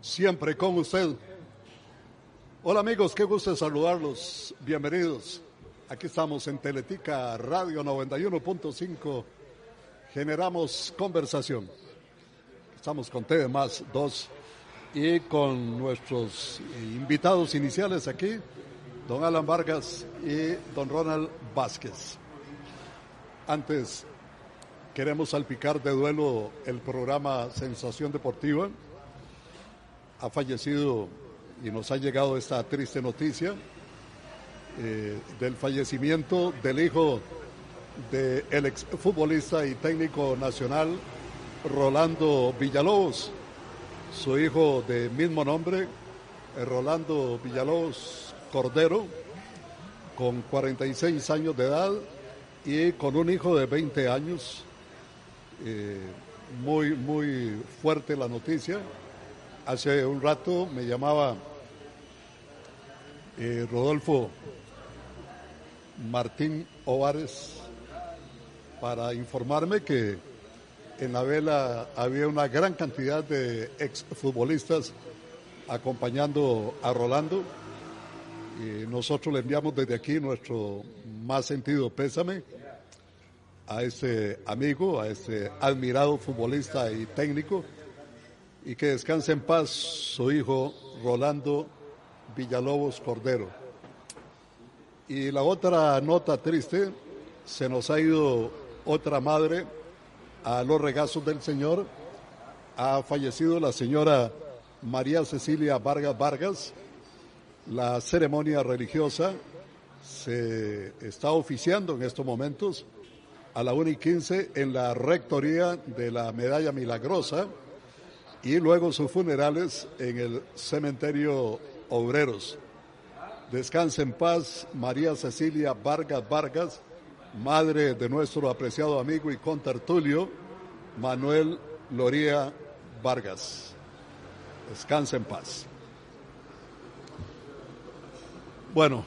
siempre con usted. Hola amigos, qué gusto saludarlos. Bienvenidos. Aquí estamos en Teletica Radio 91.5. Generamos conversación. Estamos con TV más dos y con nuestros invitados iniciales aquí, don Alan Vargas y don Ronald Vázquez. Antes, queremos salpicar de duelo el programa Sensación Deportiva. Ha fallecido y nos ha llegado esta triste noticia eh, del fallecimiento del hijo del exfutbolista y técnico nacional Rolando Villalobos, su hijo de mismo nombre, eh, Rolando Villalobos Cordero, con 46 años de edad y con un hijo de 20 años. Eh, muy, muy fuerte la noticia. Hace un rato me llamaba eh, Rodolfo Martín Ovares para informarme que en la vela había una gran cantidad de exfutbolistas acompañando a Rolando. Y nosotros le enviamos desde aquí nuestro más sentido pésame a ese amigo, a ese admirado futbolista y técnico, y que descanse en paz su hijo Rolando Villalobos Cordero. Y la otra nota triste, se nos ha ido otra madre a los regazos del Señor. Ha fallecido la señora María Cecilia Vargas Vargas. La ceremonia religiosa se está oficiando en estos momentos a la 1 y 15 en la rectoría de la Medalla Milagrosa y luego sus funerales en el cementerio Obreros. Descanse en paz María Cecilia Vargas Vargas madre de nuestro apreciado amigo y contertulio, Manuel Loría Vargas. Descansa en paz. Bueno,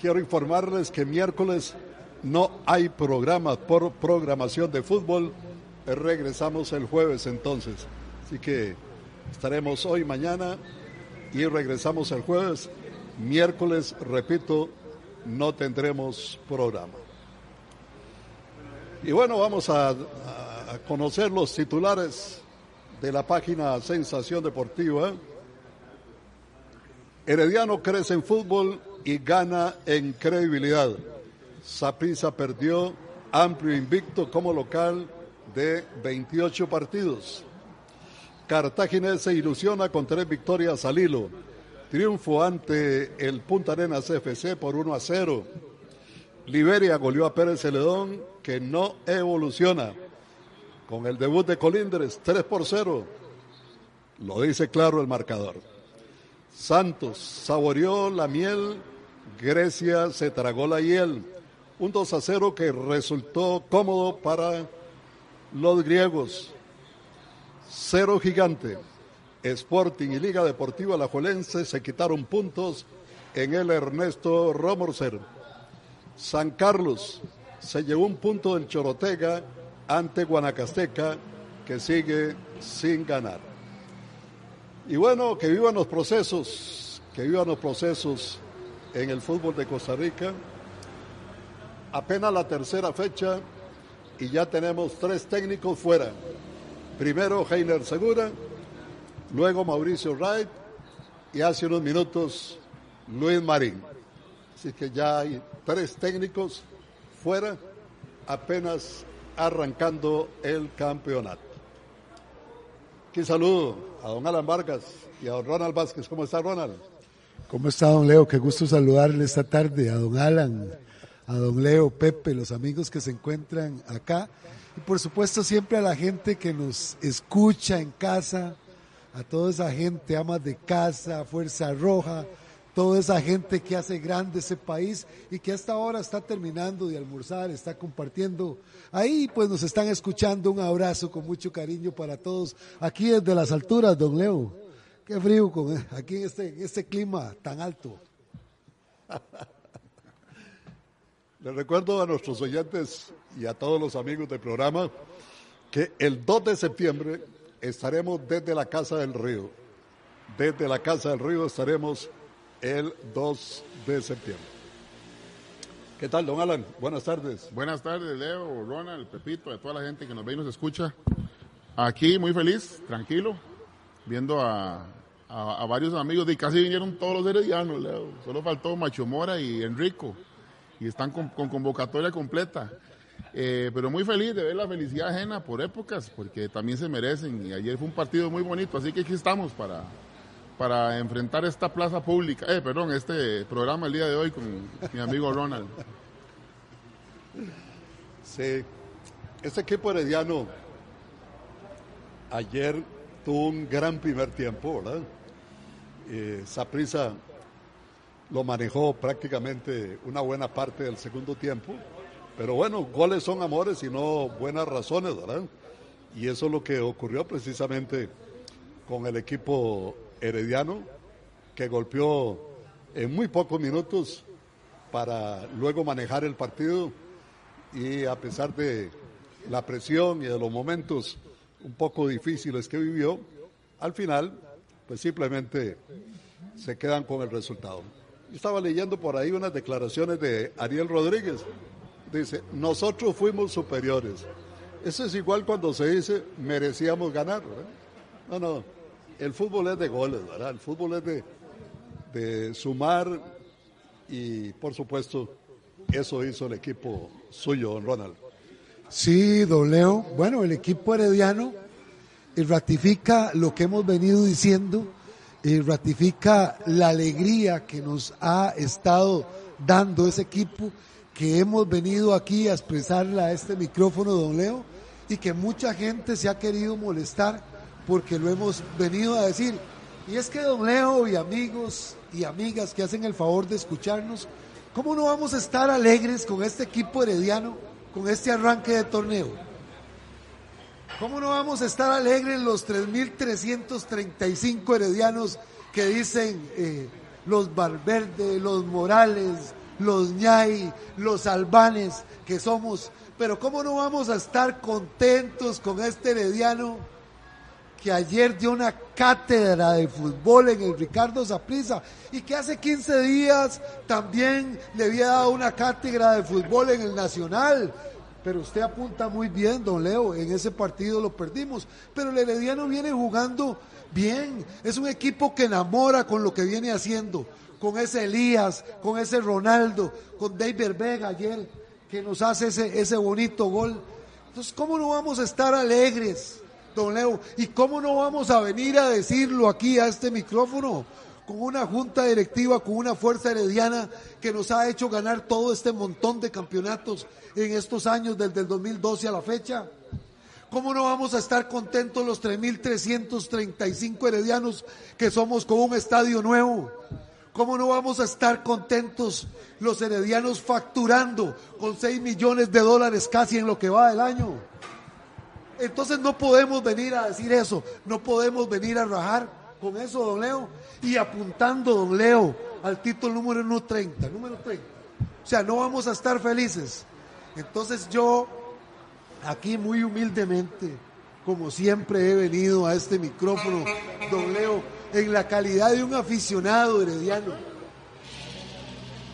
quiero informarles que miércoles no hay programa por programación de fútbol. Regresamos el jueves entonces. Así que estaremos hoy, mañana y regresamos el jueves. Miércoles, repito, no tendremos programa. Y bueno, vamos a, conocer los titulares de la página Sensación Deportiva. Herediano crece en fútbol y gana en credibilidad. Saprissa perdió amplio invicto como local de 28 partidos. Cartaginés se ilusiona con tres victorias al hilo Triunfo ante el Punta Arenas FC por 1 a 0. Liberia goleó a Pérez Celedón, que no evoluciona. Con el debut de Colindres, 3 por 0. Lo dice claro el marcador. Santos saboreó la miel, Grecia se tragó la hiel. Un 2 a 0 que resultó cómodo para los griegos. Cero gigante. Sporting y Liga Deportiva Alajuelense se quitaron puntos en el Ernesto Romorcer. San Carlos se llevó un punto del Chorotega ante Guanacasteca que sigue sin ganar. Y bueno, que vivan los procesos, que vivan los procesos en el fútbol de Costa Rica. Apenas la tercera fecha y ya tenemos tres técnicos fuera. Primero Heiner Segura, luego Mauricio Wright y hace unos minutos Luis Marín. Así que ya hay tres técnicos fuera, apenas arrancando el campeonato. Aquí saludo a don Alan Vargas y a don Ronald Vázquez. ¿Cómo está Ronald? ¿Cómo está don Leo? Qué gusto saludarle esta tarde a don Alan, a don Leo, Pepe, los amigos que se encuentran acá y por supuesto siempre a la gente que nos escucha en casa, a toda esa gente, amas de casa, Fuerza Roja, toda esa gente que hace grande ese país y que hasta ahora está terminando de almorzar, está compartiendo. Ahí pues nos están escuchando. Un abrazo con mucho cariño para todos. Aquí desde las alturas, don Leo. Qué frío con, aquí en este, este clima tan alto. Le recuerdo a nuestros oyentes y a todos los amigos del programa que el 2 de septiembre estaremos desde la Casa del Río. Desde la Casa del Río estaremos el 2 de septiembre. ¿Qué tal, don Alan? Buenas tardes. Buenas tardes, Leo, Ronald, Pepito, a toda la gente que nos ve y nos escucha. Aquí muy feliz, tranquilo, viendo a, varios amigos y casi vinieron todos los heredianos, Leo. Solo faltó Macho Mora y Enrico y están con, convocatoria completa. Eh, pero muy feliz de ver la felicidad ajena por épocas, porque también se merecen. Y ayer fue un partido muy bonito, así que aquí estamos para, para enfrentar esta plaza pública, eh, perdón, este programa el día de hoy con mi amigo Ronald. Sí, este equipo herediano ayer tuvo un gran primer tiempo, ¿verdad? Eh, Saprisa lo manejó prácticamente una buena parte del segundo tiempo, pero bueno, goles son amores y no buenas razones, ¿verdad? Y eso es lo que ocurrió precisamente con el equipo herediano, que golpeó en muy pocos minutos para luego manejar el partido y a pesar de la presión y de los momentos un poco difíciles que vivió, al final pues simplemente se quedan con el resultado. Estaba leyendo por ahí unas declaraciones de Ariel Rodríguez. Dice, nosotros fuimos superiores. Eso es igual cuando se dice merecíamos ganar. No, no, el fútbol es de goles, ¿verdad? El fútbol es de, de sumar y por supuesto eso hizo el equipo suyo, Ronald. Sí, don Leo. Bueno, el equipo herediano ratifica lo que hemos venido diciendo, y ratifica la alegría que nos ha estado dando ese equipo, que hemos venido aquí a expresarla a este micrófono, don Leo, y que mucha gente se ha querido molestar porque lo hemos venido a decir. Y es que don Leo y amigos y amigas que hacen el favor de escucharnos, ¿cómo no vamos a estar alegres con este equipo herediano, con este arranque de torneo? ¿Cómo no vamos a estar alegres los 3.335 heredianos que dicen eh, los Valverde, los Morales, los ñay, los albanes que somos? Pero ¿cómo no vamos a estar contentos con este herediano? que ayer dio una cátedra de fútbol en el Ricardo Zaprisa y que hace 15 días también le había dado una cátedra de fútbol en el Nacional. Pero usted apunta muy bien, don Leo, en ese partido lo perdimos. Pero el Herediano viene jugando bien. Es un equipo que enamora con lo que viene haciendo. Con ese Elías, con ese Ronaldo, con David Vega ayer, que nos hace ese, ese bonito gol. Entonces, ¿cómo no vamos a estar alegres? don Leo. ¿Y cómo no vamos a venir a decirlo aquí a este micrófono? Con una junta directiva, con una fuerza herediana que nos ha hecho ganar todo este montón de campeonatos en estos años desde el 2012 a la fecha. ¿Cómo no vamos a estar contentos los 3.335 heredianos que somos con un estadio nuevo? ¿Cómo no vamos a estar contentos los heredianos facturando con 6 millones de dólares casi en lo que va del año? Entonces no podemos venir a decir eso, no podemos venir a rajar con eso, don Leo, y apuntando, don Leo, al título número 30, número 30. O sea, no vamos a estar felices. Entonces yo, aquí muy humildemente, como siempre he venido a este micrófono, don Leo, en la calidad de un aficionado herediano,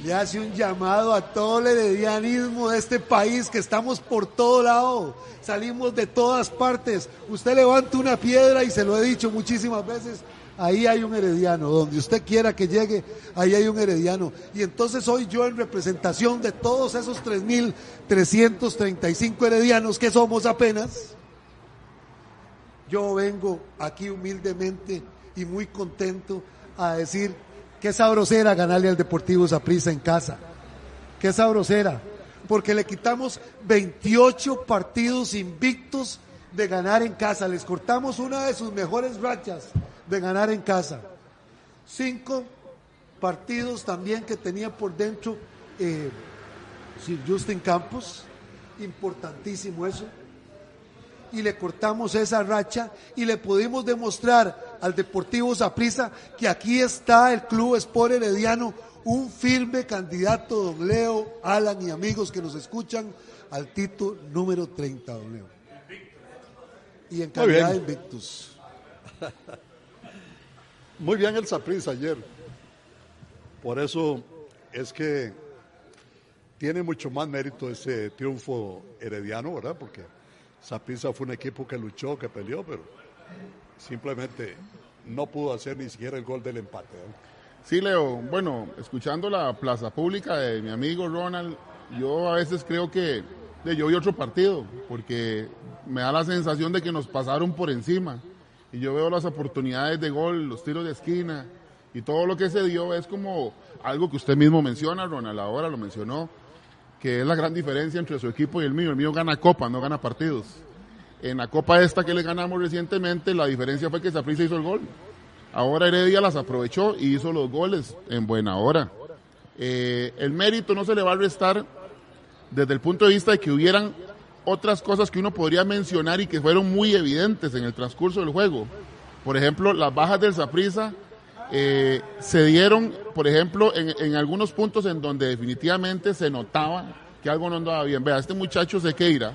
le hace un llamado a todo el heredianismo de este país que estamos por todo lado, salimos de todas partes. Usted levanta una piedra y se lo he dicho muchísimas veces, ahí hay un herediano, donde usted quiera que llegue, ahí hay un herediano. Y entonces soy yo en representación de todos esos 3.335 heredianos que somos apenas. Yo vengo aquí humildemente y muy contento a decir Qué sabrosera ganarle al Deportivo Zaprisa en casa. Qué sabrosera. Porque le quitamos 28 partidos invictos de ganar en casa. Les cortamos una de sus mejores rachas de ganar en casa. Cinco partidos también que tenía por dentro eh, Justin Campos. Importantísimo eso y le cortamos esa racha y le pudimos demostrar al Deportivo Zaprisa que aquí está el Club Sport Herediano, un firme candidato, don Leo, Alan y amigos que nos escuchan, al título número 30, don Leo. Y en calidad de invictus. Muy bien el Saprissa ayer. Por eso es que tiene mucho más mérito ese triunfo herediano, ¿verdad? Porque Saprissa fue un equipo que luchó, que peleó, pero simplemente no pudo hacer ni siquiera el gol del empate. ¿eh? Sí, Leo. Bueno, escuchando la plaza pública de mi amigo Ronald, yo a veces creo que yo vi otro partido, porque me da la sensación de que nos pasaron por encima. Y yo veo las oportunidades de gol, los tiros de esquina y todo lo que se dio es como algo que usted mismo menciona, Ronald, ahora lo mencionó, que es la gran diferencia entre su equipo y el mío. El mío gana copa, no gana partidos. En la copa esta que le ganamos recientemente, la diferencia fue que Zaprisa hizo el gol. Ahora Heredia las aprovechó y hizo los goles en buena hora. Eh, el mérito no se le va a restar desde el punto de vista de que hubieran otras cosas que uno podría mencionar y que fueron muy evidentes en el transcurso del juego. Por ejemplo, las bajas del Zaprisa eh, se dieron, por ejemplo, en, en, algunos puntos en donde definitivamente se notaba que algo no andaba bien. Vea, este muchacho Sequeira,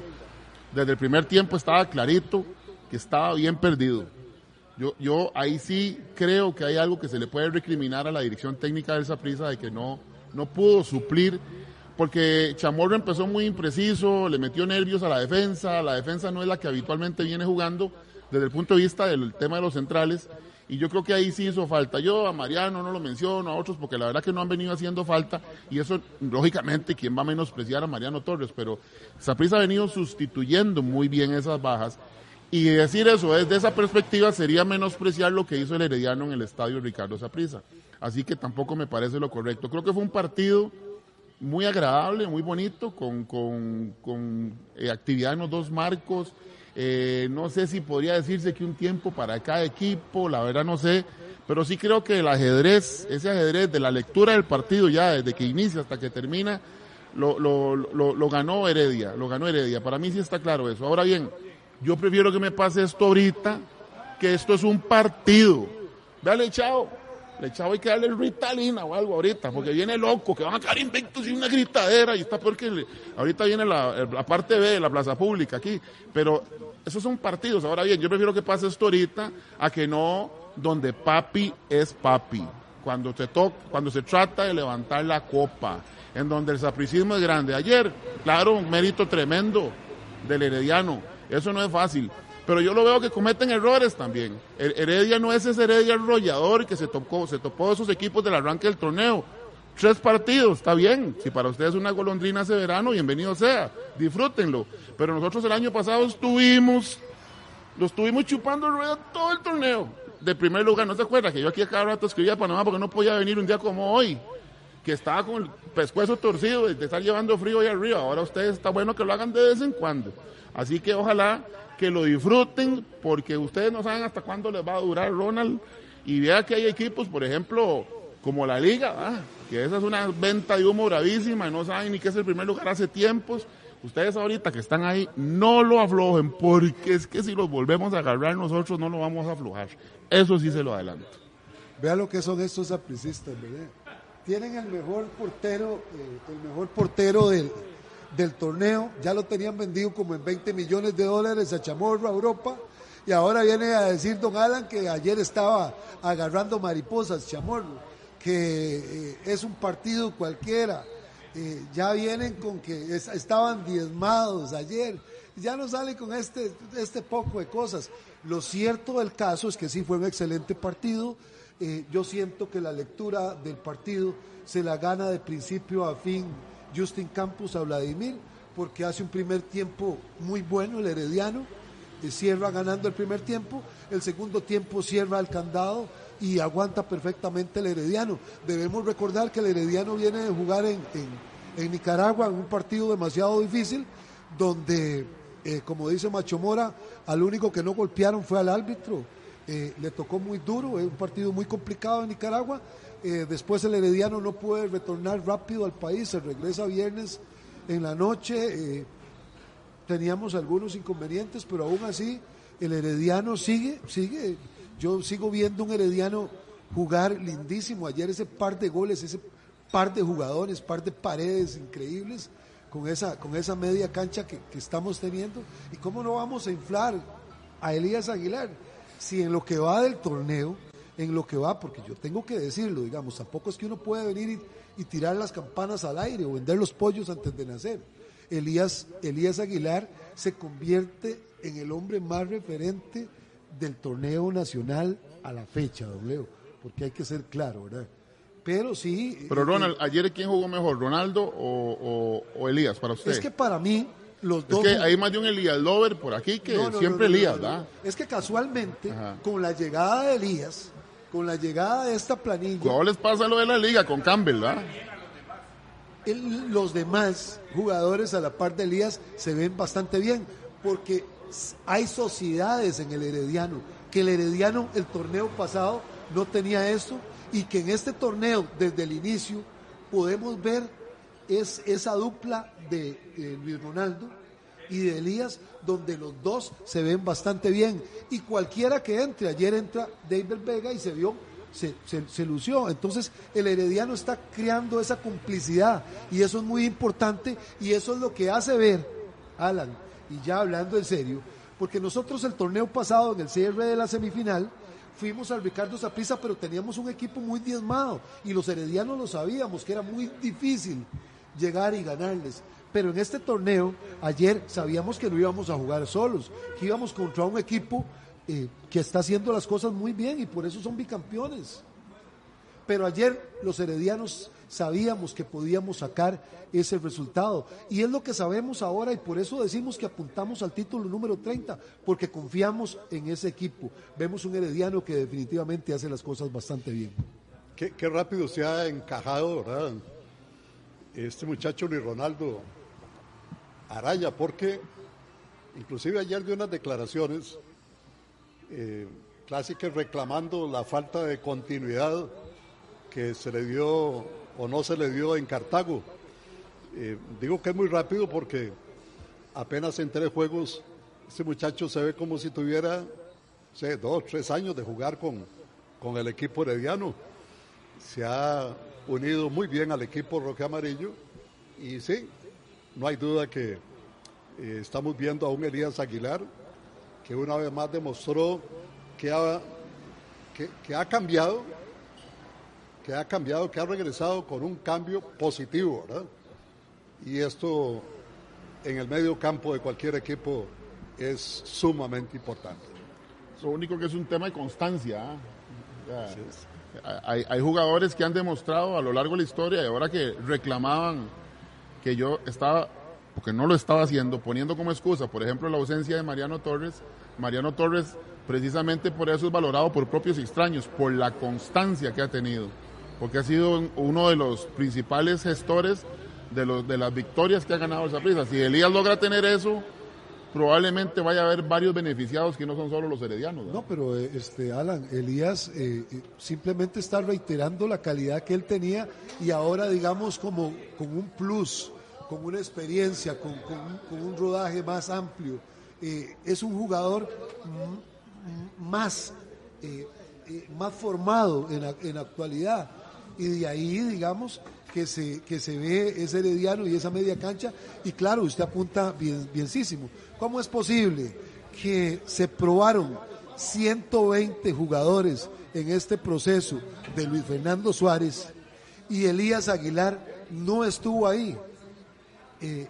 desde el primer tiempo estaba clarito que estaba bien perdido. Yo, yo ahí sí creo que hay algo que se le puede recriminar a la dirección técnica del Zaprisa de que no, no pudo suplir porque Chamorro empezó muy impreciso, le metió nervios a la defensa, la defensa no es la que habitualmente viene jugando desde el punto de vista del tema de los centrales, y yo creo que ahí sí hizo falta. Yo a Mariano no lo menciono, a otros, porque la verdad que no han venido haciendo falta, y eso, lógicamente, ¿quién va a menospreciar a Mariano Torres? Pero Saprissa ha venido sustituyendo muy bien esas bajas, y decir eso desde esa perspectiva sería menospreciar lo que hizo el Herediano en el estadio Ricardo Saprissa. Así que tampoco me parece lo correcto. Creo que fue un partido muy agradable, muy bonito, con, con, con eh, actividad en los dos marcos. Eh, no sé si podría decirse que un tiempo para cada equipo, la verdad no sé, pero sí creo que el ajedrez, ese ajedrez de la lectura del partido ya desde que inicia hasta que termina, lo, lo, lo, lo ganó Heredia, lo ganó Heredia. Para mí sí está claro eso. Ahora bien, yo prefiero que me pase esto ahorita, que esto es un partido. Dale, chao. Le echaba hay que darle Ritalina o algo ahorita, porque viene loco, que van a quedar invictos y una gritadera, y está porque ahorita viene la, parte B de la plaza pública aquí, pero esos son partidos. Ahora bien, yo prefiero que pase esto ahorita a que no donde papi es papi. Cuando se, toca, cuando se trata de levantar la copa, en donde el sapricismo es grande. Ayer, claro, un mérito tremendo del Herediano, eso no es fácil pero yo lo veo que cometen errores también. Heredia no es ese Heredia arrollador que se tocó, se topó esos equipos del arranque del torneo. Tres partidos, está bien. Si para ustedes es una golondrina ese verano, bienvenido sea. Disfrútenlo. Pero nosotros el año pasado estuvimos, lo estuvimos chupando rueda todo el torneo. De primer lugar, ¿no se acuerda que yo aquí a cada rato escribía Panamá porque no podía venir un día como hoy? Que estaba con el pescuezo torcido de estar llevando frío ahí arriba. Ahora ustedes está bueno que lo hagan de vez en cuando. Así que ojalá que lo disfruten, porque ustedes no saben hasta cuándo les va a durar Ronald. Y vea que hay equipos, por ejemplo, como la Liga, que esa es una venta de humo bravísima, no saben ni qué es el primer lugar hace tiempos. Ustedes ahorita que están ahí, no lo aflojen, porque es que si los volvemos a agarrar nosotros no lo vamos a aflojar. Eso sí se lo adelanto. Vea lo que son estos apricistas, ¿verdad? Tienen el mejor portero, eh, el mejor portero del, del torneo, ya lo tenían vendido como en 20 millones de dólares a Chamorro, a Europa, y ahora viene a decir don Alan que ayer estaba agarrando mariposas, Chamorro, que eh, es un partido cualquiera, eh, ya vienen con que estaban diezmados ayer, ya no sale con este, este poco de cosas. Lo cierto del caso es que sí fue un excelente partido, eh, yo siento que la lectura del partido se la gana de principio a fin Justin Campos a Vladimir, porque hace un primer tiempo muy bueno el Herediano, eh, cierra ganando el primer tiempo, el segundo tiempo cierra el candado y aguanta perfectamente el Herediano. Debemos recordar que el Herediano viene de jugar en, en, Nicaragua en un partido demasiado difícil, donde, eh, como dice Macho Mora, al único que no golpearon fue al árbitro. Eh, le tocó muy duro, es un partido muy complicado en Nicaragua eh, después el Herediano no puede retornar rápido al país, se regresa viernes en la noche. Eh, teníamos algunos inconvenientes, pero aún así el Herediano sigue, sigue. Yo sigo viendo un Herediano jugar lindísimo. Ayer ese par de goles, ese par de jugadores, par de paredes increíbles con esa, con esa media cancha que, que estamos teniendo. ¿Y cómo no vamos a inflar a Elías Aguilar. Si en lo que va del torneo, en lo que va, porque yo tengo que decirlo, digamos, tampoco es que uno puede venir y, tirar las campanas al aire o vender los pollos antes de nacer. Elías, Elías Aguilar se convierte en el hombre más referente del torneo nacional a la fecha, don Leo, porque hay que ser claro, ¿verdad? Pero sí. Pero Ronald, ayer quién jugó mejor, Ronaldo o, Elías para usted? Es que para mí los dos. Es que hay más de un Elías Lover por aquí que siempre Elías, ¿verdad? Es que casualmente, con la llegada de Elías, con la llegada de esta planilla. ¿Cómo les pasa lo de la liga con Campbell, verdad? los demás jugadores a la par de Elías se ven bastante bien, porque hay sociedades en el Herediano, que el Herediano el torneo pasado no tenía esto y que en este torneo desde el inicio podemos ver es esa dupla de Luis Ronaldo y de Elías donde los dos se ven bastante bien y cualquiera que entre, ayer entra David Vega y se vio se, se, lució. Entonces el Herediano está creando esa complicidad y eso es muy importante y eso es lo que hace ver, Alan, y ya hablando en serio, porque nosotros el torneo pasado en el cierre de la semifinal fuimos al Ricardo Zaprisa, pero teníamos un equipo muy diezmado y los heredianos lo sabíamos, que era muy difícil llegar y ganarles. Pero en este torneo, ayer sabíamos que no íbamos a jugar solos, que íbamos contra un equipo eh, que está haciendo las cosas muy bien y por eso son bicampeones. Pero ayer los heredianos sabíamos que podíamos sacar ese resultado. Y es lo que sabemos ahora y por eso decimos que apuntamos al título número 30, porque confiamos en ese equipo. Vemos un herediano que definitivamente hace las cosas bastante bien. Qué, rápido se ha encajado, ¿verdad? Este muchacho Luis Ronaldo Araya, porque inclusive ayer dio unas declaraciones eh, clásicas reclamando la falta de continuidad que se le dio o no se le dio en Cartago. Eh, digo que es muy rápido porque apenas en tres juegos este muchacho se ve como si tuviera sé, dos, tres años de jugar con, con el equipo herediano. Se ha unido muy bien al equipo Roque Amarillo y sí, no hay duda que eh, estamos viendo a un Elías Aguilar que una vez más demostró que ha, que ha cambiado que ha cambiado, que ha regresado con un cambio positivo, ¿verdad? Y esto en el medio campo de cualquier equipo es sumamente importante. Lo único que es un tema de constancia. ¿ah? hay, hay, jugadores que han demostrado a lo largo de la historia y ahora que reclamaban yo estaba, porque no lo estaba haciendo, poniendo como excusa, por ejemplo, la ausencia de Mariano Torres. Mariano Torres precisamente por eso es valorado por propios extraños, por la constancia que ha tenido porque ha sido uno de los principales gestores de, los, de las victorias que ha ganado el Zaprisa. Si Elías logra tener eso, probablemente vaya a haber varios beneficiados que no son solo los heredianos. No, pero eh, este Alan, Elías eh, eh, simplemente está reiterando la calidad que él tenía y ahora digamos como con un plus, con una experiencia, con, un, rodaje más amplio. es un jugador más, más formado en la, en la actualidad y de ahí, digamos, que se, que se ve ese herediano y esa media cancha. Y claro, usted apunta bien, bienísimo. ¿Cómo es posible que se probaron 120 jugadores en este proceso de Luis Fernando Suárez y Elías Aguilar no estuvo ahí? Eh,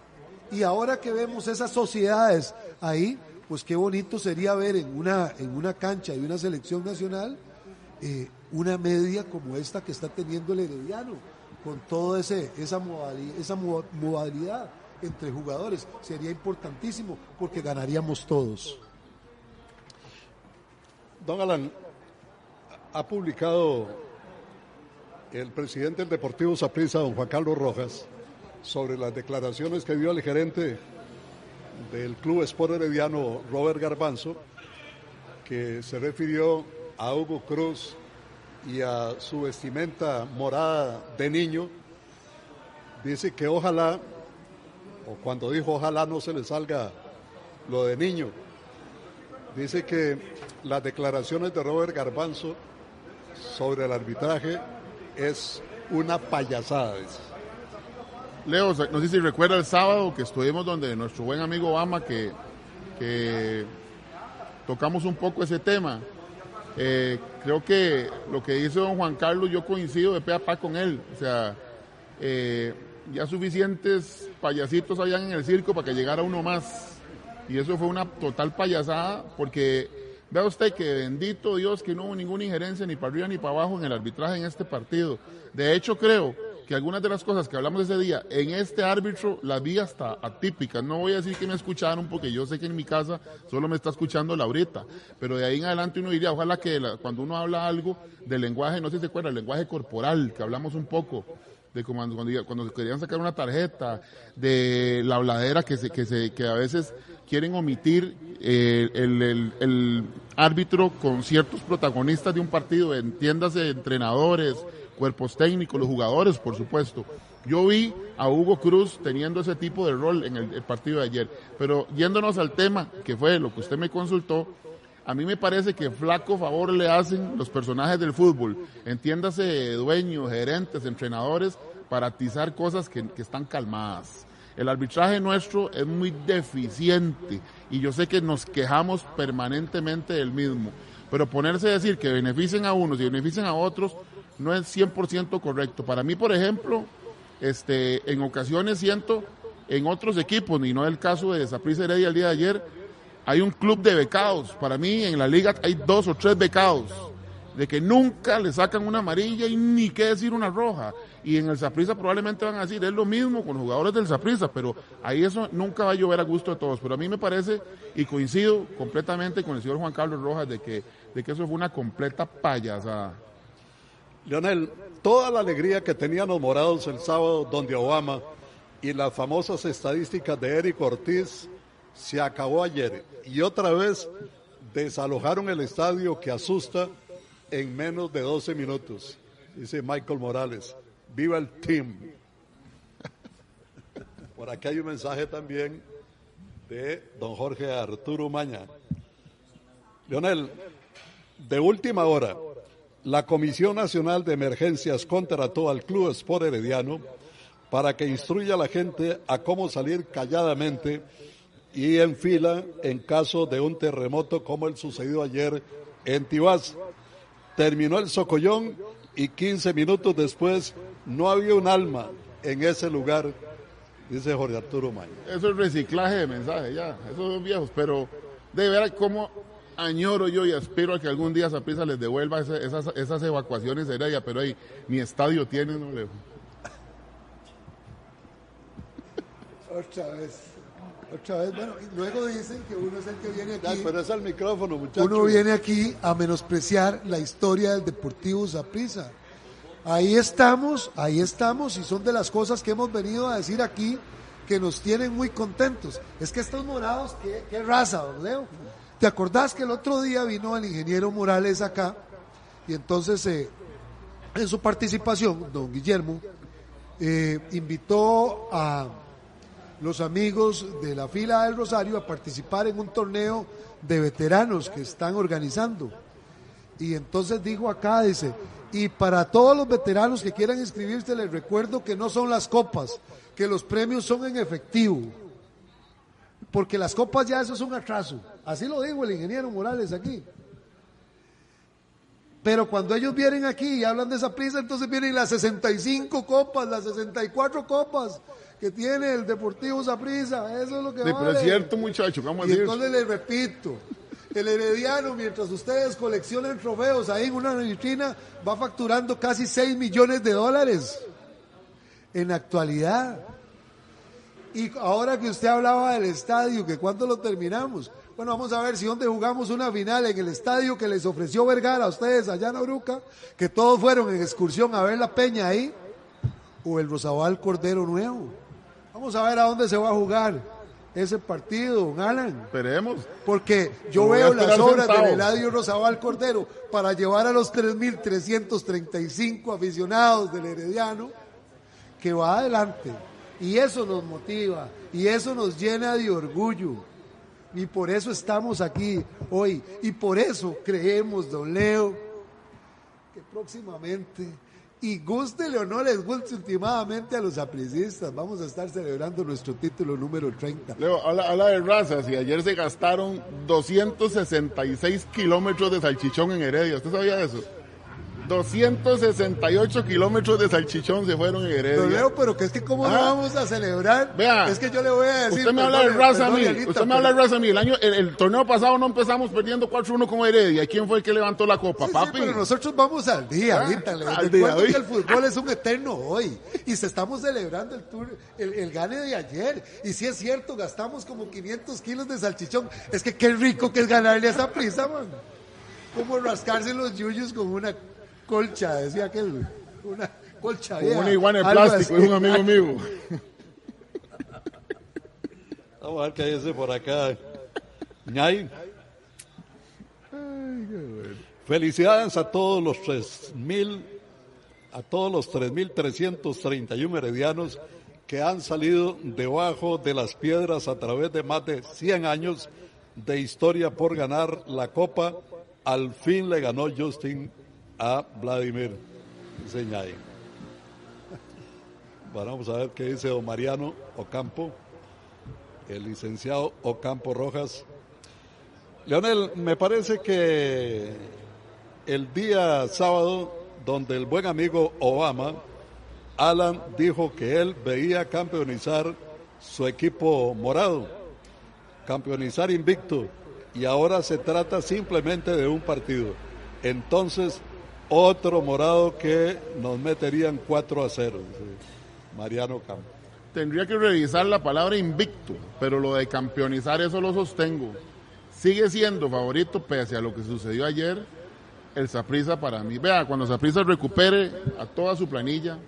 y ahora que vemos esas sociedades ahí, pues qué bonito sería ver en una, en una cancha de una selección nacional eh, una media como esta que está teniendo el Herediano, con toda esa, modalidad, esa modalidad entre jugadores. Sería importantísimo porque ganaríamos todos. Don Alan, ha publicado el presidente del Deportivo Saprissa, don Juan Carlos Rojas, sobre las declaraciones que dio el gerente del Club Sport Herediano, Robert Garbanzo, que se refirió a Hugo Cruz y a su vestimenta morada de niño, dice que ojalá, o cuando dijo ojalá no se le salga lo de niño, dice que las declaraciones de Robert Garbanzo sobre el arbitraje es una payasada. Leo, no sé si recuerda el sábado que estuvimos donde nuestro buen amigo Obama que, tocamos un poco ese tema. Eh, creo que lo que dice don Juan Carlos, yo coincido de pe a pa con él. O sea, eh, ya suficientes payasitos habían en el circo para que llegara uno más. Y eso fue una total payasada porque vea usted que bendito Dios que no hubo ninguna injerencia ni para arriba ni para abajo en el arbitraje en este partido. De hecho creo que algunas de las cosas que hablamos ese día en este árbitro las vi hasta atípicas. No voy a decir que me escucharon porque yo sé que en mi casa solo me está escuchando Laurita, pero de ahí en adelante uno diría, ojalá que cuando uno habla algo del lenguaje, no sé si se acuerda, el lenguaje corporal, que hablamos un poco, de cuando, cuando, querían sacar una tarjeta, de la habladera que, se, que, se, que a veces quieren omitir eh, el, el, árbitro con ciertos protagonistas de un partido, entiéndase entrenadores, cuerpos técnicos, los jugadores, por supuesto. Yo vi a Hugo Cruz teniendo ese tipo de rol en el, partido de ayer. Pero yéndonos al tema, que fue lo que usted me consultó, a mí me parece que flaco favor le hacen los personajes del fútbol, entiéndase dueños, gerentes, entrenadores, para atizar cosas que, que están calmadas. El arbitraje nuestro es muy deficiente y yo sé que nos quejamos permanentemente del mismo, pero ponerse a decir que beneficien a unos y beneficien a otros no es 100% correcto. Para mí, por ejemplo, este, en ocasiones siento en otros equipos, y no es el caso de Saprissa Heredia el día de ayer, hay un club de becados. Para mí en la liga hay dos o tres becados, de que nunca le sacan una amarilla y ni qué decir una roja. Y en el Saprissa probablemente van a decir, es lo mismo con los jugadores del Saprissa, pero ahí eso nunca va a llover a gusto de todos. Pero a mí me parece, y coincido completamente con el señor Juan Carlos Rojas, de que, de que eso fue una completa payasada. Leonel, toda la alegría que tenían los morados el sábado donde Obama y las famosas estadísticas de Eric Ortiz se acabó ayer y otra vez desalojaron el estadio que asusta en menos de 12 minutos. Dice Michael Morales, viva el team. Por aquí hay un mensaje también de don Jorge Arturo Maña. Leonel, de última hora, la Comisión Nacional de Emergencias contrató al Club Sport Herediano para que instruya a la gente a cómo salir calladamente y en fila en caso de un terremoto como el sucedido ayer en Tibás. Terminó el socollón y 15 minutos después no había un alma en ese lugar, dice Jorge Arturo Mayo. Eso es reciclaje de mensajes, ya, esos son viejos, pero de ver cómo añoro yo y espero a que algún día Zaprisa les devuelva esas, esas, evacuaciones de Heredia, pero ahí mi estadio tiene, no Otra vez. Otra vez, bueno, luego dicen que uno es el que viene aquí. pero es el micrófono, muchachos. Uno viene aquí a menospreciar la historia del Deportivo Zaprisa. Ahí estamos, ahí estamos, y son de las cosas que hemos venido a decir aquí que nos tienen muy contentos. Es que estos morados, qué, qué raza, Leo ¿Te acordás que el otro día vino el ingeniero Morales acá? Y entonces, eh, en su participación, don Guillermo eh, invitó a los amigos de la fila del Rosario a participar en un torneo de veteranos que están organizando. Y entonces dijo acá, dice, y para todos los veteranos que quieran inscribirse, les recuerdo que no son las copas, que los premios son en efectivo porque las copas ya eso es un atraso. Así lo dijo el ingeniero Morales aquí. Pero cuando ellos vienen aquí y hablan de esa prisa, entonces vienen las 65 copas, las 64 copas que tiene el Deportivo Zaprisa. Eso es lo que sí, Pero es cierto, muchacho, vamos a y entonces les repito, el Herediano, mientras ustedes coleccionan trofeos ahí en una vitrina, va facturando casi 6 millones de dólares en actualidad. Y ahora que usted hablaba del estadio, que cuándo lo terminamos. Bueno, vamos a ver si donde jugamos una final en el estadio que les ofreció Vergara a ustedes allá en Oruca, que todos fueron en excursión a ver la peña ahí, o el Rosabal Cordero Nuevo. Vamos a ver a dónde se va a jugar ese partido, don Alan. Esperemos. Porque yo veo las obras del Eladio Rosabal Cordero para llevar a los 3.335 aficionados del Herediano, que va adelante. Y eso nos motiva y eso nos llena de orgullo. Y por eso estamos aquí hoy. Y por eso creemos, don Leo, que próximamente y gústele o no les guste últimamente a los apricistas. Vamos a estar celebrando nuestro título número 30. Leo, habla, habla de razas y ayer se gastaron 266 kilómetros de salchichón en Heredia. ¿Usted sabía eso? 268 kilómetros de salchichón se fueron en Heredia. Don Leo, pero que es que cómo no Ah. vamos a celebrar. Vea, es que yo le voy a decir. Usted me habla de raza a mí. Usted me habla de raza a mí. El, año, el, el torneo pasado no empezamos perdiendo 4-1 con Heredia. ¿Y quién fue el que levantó la copa, Sí, sí, papi? pero nosotros vamos al día, Ah, ahorita. Al día, que hoy. el fútbol es un eterno hoy. Y se estamos celebrando el tour, el, el gane de ayer. Y si es cierto, gastamos como 500 kilos de salchichón. Es que qué rico que es ganarle a esa prisa, man. Como rascarse los yuyos con una colcha, decía aquel. Una colcha vieja, una iguana de plástico, es un amigo mío. Vamos a ver qué dice por acá. Ñay. Felicidades a todos los 3.000, a todos los 3.331 heredianos que han salido debajo de las piedras a través de más de 100 años de historia por ganar la copa. Al fin le ganó Justin a Vladimir. Dice Ñay. Bueno, vamos a ver qué dice don Mariano Ocampo el licenciado Ocampo Rojas. Leonel, me parece que el día sábado, donde el buen amigo Obama, Alan, dijo que él veía campeonizar su equipo morado, campeonizar invicto, y ahora se trata simplemente de un partido. Entonces, otro morado que nos meterían 4 a 0, dice Mariano Ocampo. Tendría que revisar la palabra invicto, pero lo de campeonizar eso lo sostengo. Sigue siendo favorito pese a lo que sucedió ayer el Saprisa para mí. Vea, cuando Saprisa recupere a toda su planilla,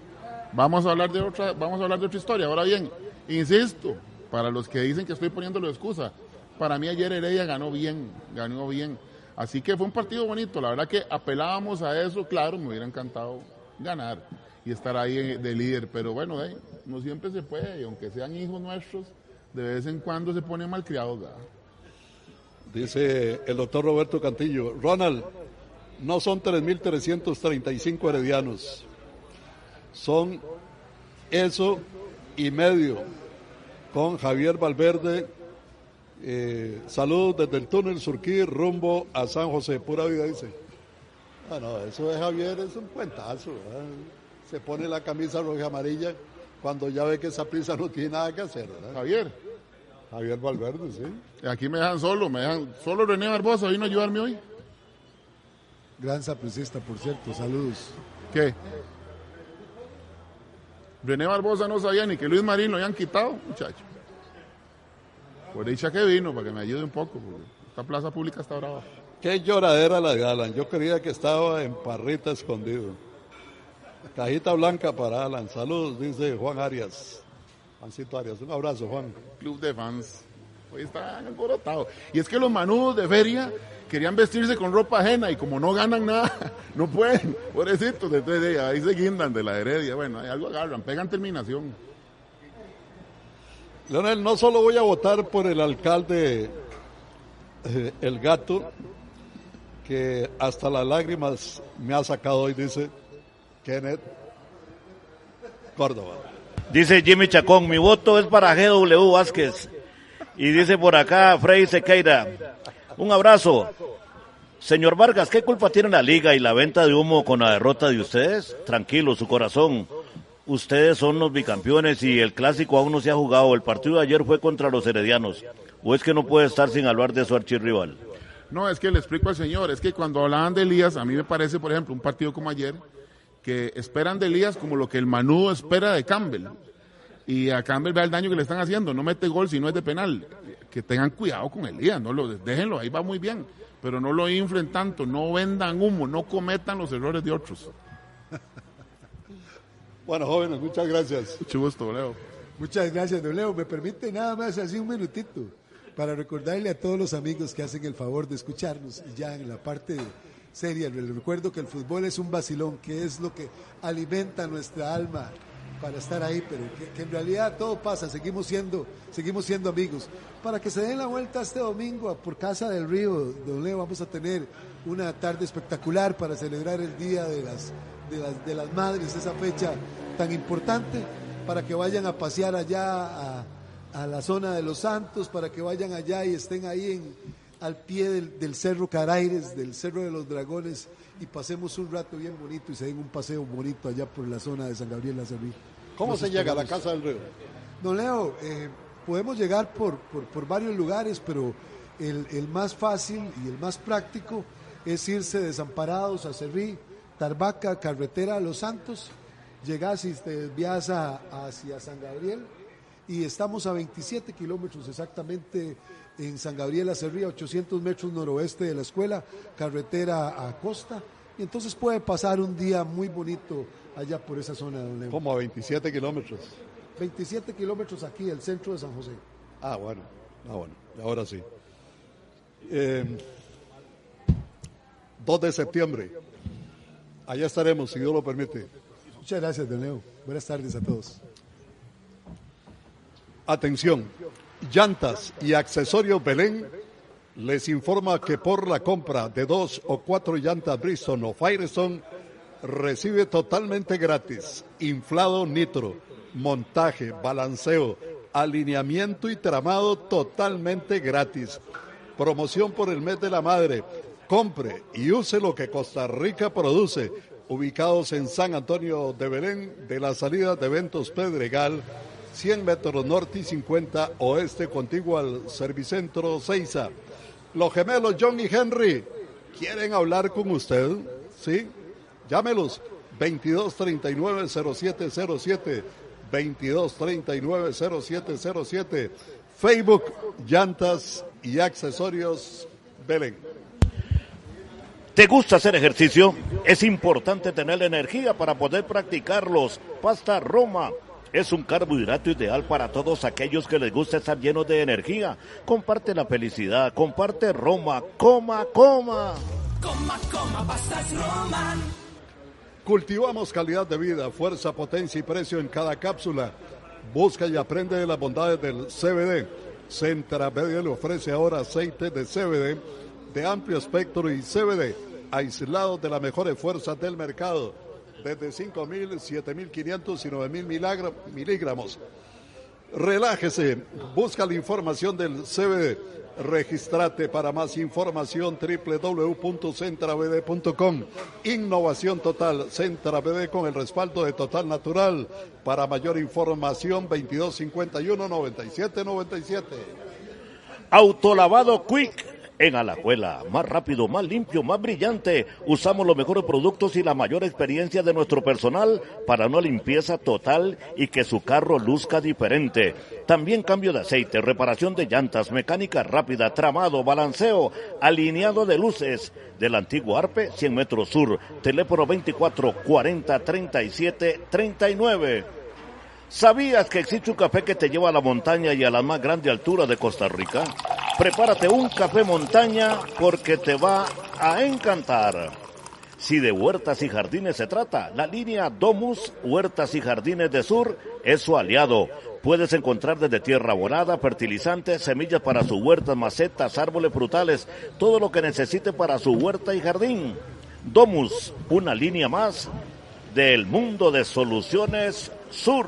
vamos a hablar de otra, vamos a hablar de otra historia. Ahora bien, insisto, para los que dicen que estoy poniéndolo de excusa, para mí ayer Heredia ganó bien, ganó bien. Así que fue un partido bonito. La verdad que apelábamos a eso, claro, me hubiera encantado ganar y estar ahí de líder, pero bueno, ahí, no siempre se puede, y aunque sean hijos nuestros, de vez en cuando se ponen malcriados. ¿verdad? Dice el doctor Roberto Cantillo, Ronald, no son 3.335 heredianos, son eso y medio con Javier Valverde. Eh, saludos desde el túnel Surquí rumbo a San José, pura vida dice. Ah, no, eso de Javier es un cuentazo. ¿verdad? Se pone la camisa roja y amarilla cuando ya ve que esa prisa no tiene nada que hacer. ¿verdad? Javier, Javier Valverde, sí. aquí me dejan solo, me dejan solo René Barbosa vino a ayudarme hoy. Gran sapricista, por cierto. Saludos. ¿Qué? René Barbosa no sabía ni que Luis Marín lo habían quitado, muchacho. Por dicha que vino, para que me ayude un poco, porque esta plaza pública está brava. Qué lloradera la de Alan. Yo creía que estaba en Parrita escondido. Cajita blanca para Alan. Saludos, dice Juan Arias. Juancito Arias. Un abrazo, Juan. Club de fans. Hoy están alborotados. Y es que los manudos de feria querían vestirse con ropa ajena y como no ganan nada, no pueden. Pobrecitos. Entonces ahí se guindan de la heredia. Bueno, ahí algo agarran, pegan terminación. Leonel, no solo voy a votar por el alcalde eh, El Gato, que hasta las lágrimas me ha sacado hoy, dice Kenneth Córdoba. Dice Jimmy Chacón, mi voto es para GW Vázquez. Y dice por acá Freddy Sequeira, un abrazo. Señor Vargas, ¿qué culpa tiene la liga y la venta de humo con la derrota de ustedes? Tranquilo, su corazón. Ustedes son los bicampeones y el clásico aún no se ha jugado. El partido de ayer fue contra los heredianos. ¿O es que no puede estar sin hablar de su archirrival? No, es que le explico al señor, es que cuando hablaban de Elías, a mí me parece, por ejemplo, un partido como ayer, que esperan de Elías como lo que el Manudo espera de Campbell. Y a Campbell vea el daño que le están haciendo, no mete gol si no es de penal. Que tengan cuidado con Elías, no lo déjenlo, ahí va muy bien, pero no lo inflen tanto, no vendan humo, no cometan los errores de otros. Bueno, jóvenes, muchas gracias. Mucho gusto, Leo. Muchas gracias, don Leo. Me permite nada más así un minutito para recordarle a todos los amigos que hacen el favor de escucharnos y ya en la parte seria, les recuerdo que el fútbol es un vacilón, que es lo que alimenta nuestra alma para estar ahí, pero que, que en realidad todo pasa, seguimos siendo, seguimos siendo amigos. Para que se den la vuelta este domingo por Casa del Río, don Leo, vamos a tener una tarde espectacular para celebrar el Día de las, de las, de las Madres, esa fecha tan importante, para que vayan a pasear allá a, a la zona de Los Santos, para que vayan allá y estén ahí en, al pie del, del, Cerro Caraires, del Cerro de los Dragones, y pasemos un rato bien bonito y se den un paseo bonito allá por la zona de San Gabriel la Cerví. ¿Cómo se llega a la Casa del Río? Don Leo, eh, podemos llegar por, por, por, varios lugares, pero el, el, más fácil y el más práctico es irse desamparados a Cerrí, Tarbaca, carretera a Los Santos, llegás y te desvías a, hacia San Gabriel y estamos a 27 kilómetros exactamente en San Gabriel a Cerrí, 800 metros noroeste de la escuela, carretera a Costa. Y entonces puede pasar un día muy bonito allá por esa zona Don. Como a 27 kilómetros. 27 kilómetros aquí, el centro de San José. Ah, bueno, ah, bueno, ahora sí. Eh, 2 de septiembre. Allá estaremos, si Dios lo permite. Muchas gracias, Leo. Buenas tardes a todos. Atención, llantas y accesorios Belén les informa que por la compra de dos o cuatro llantas Bristol o Firestone recibe totalmente gratis inflado nitro, montaje, balanceo, alineamiento y tramado totalmente gratis. Promoción por el mes de la madre. Compre y use lo que Costa Rica produce. Ubicados en San Antonio de Belén, de la salida de Eventos Pedregal, 100 metros norte y 50 oeste, contiguo al Servicentro Seiza. Los gemelos John y Henry quieren hablar con usted, ¿sí? Llámelos 2239-0707, 2239-0707, Facebook, Llantas y Accesorios Belén. ¿Te gusta hacer ejercicio? Es importante tener energía para poder practicarlos. Pasta Roma es un carbohidrato ideal para todos aquellos que les gusta estar llenos de energía. Comparte la felicidad, comparte Roma, coma, coma. Coma, coma, pastas Roma. Cultivamos calidad de vida, fuerza, potencia y precio en cada cápsula. Busca y aprende de las bondades del CBD. Centra Media le ofrece ahora aceite de CBD de amplio espectro y CBD aislado de las mejores fuerzas del mercado desde 5.000, 7.500 y 9.000 miligramos. Relájese, busca la información del CBD. Registrate para más información www.centravd.com. Innovación total, CentraVD con el respaldo de Total Natural. Para mayor información 2251 9797. Autolavado Quick en Alajuela. Más rápido, más limpio, más brillante. Usamos los mejores productos y la mayor experiencia de nuestro personal para una limpieza total y que su carro luzca diferente. También cambio de aceite, reparación de llantas, mecánica rápida, tramado, balanceo, alineado de luces. Del antiguo Arpe, 100 metros sur. Teléfono 24 40 37 39. ¿Sabías que existe un café que te lleva a la montaña y a la más grande altura de Costa Rica? Prepárate un café montaña porque te va a encantar. Si de huertas y jardines se trata, la línea Domus Huertas y Jardines de Sur es su aliado. Puedes encontrar desde tierra abonada, fertilizantes, semillas para su huerta, macetas, árboles frutales, todo lo que necesite para su huerta y jardín. Domus, una línea más del mundo de soluciones Sur.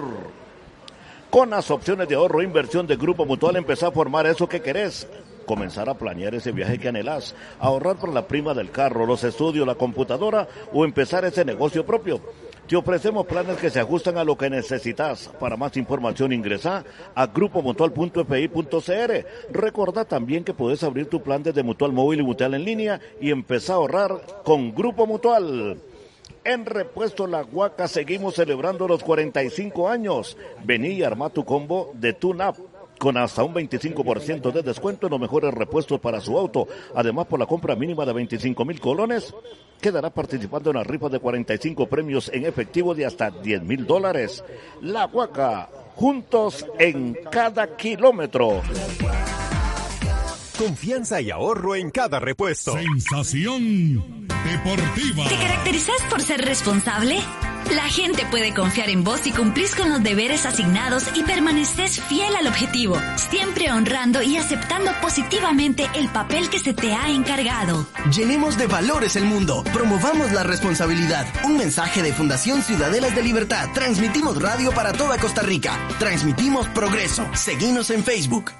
Con las opciones de ahorro e inversión de Grupo Mutual, empezar a formar eso que querés. Comenzar a planear ese viaje que anhelás, ahorrar por la prima del carro, los estudios, la computadora o empezar ese negocio propio. Te ofrecemos planes que se ajustan a lo que necesitas. Para más información ingresa a grupomutual.fi.cr. Recordá también que puedes abrir tu plan desde Mutual Móvil y Mutual en línea y empezar a ahorrar con Grupo Mutual. En Repuesto La Huaca seguimos celebrando los 45 años. Vení y arma tu combo de TUNAP con hasta un 25% de descuento en los mejores repuestos para su auto. Además, por la compra mínima de 25 mil colones, quedará participando en la rifa de 45 premios en efectivo de hasta 10 mil dólares. La Huaca, juntos en cada kilómetro. Confianza y ahorro en cada repuesto. Sensación deportiva. ¿Te caracterizas por ser responsable? La gente puede confiar en vos si cumplís con los deberes asignados y permaneces fiel al objetivo, siempre honrando y aceptando positivamente el papel que se te ha encargado. Llenemos de valores el mundo, promovamos la responsabilidad. Un mensaje de Fundación Ciudadelas de Libertad. Transmitimos radio para toda Costa Rica. Transmitimos progreso. Seguimos en Facebook.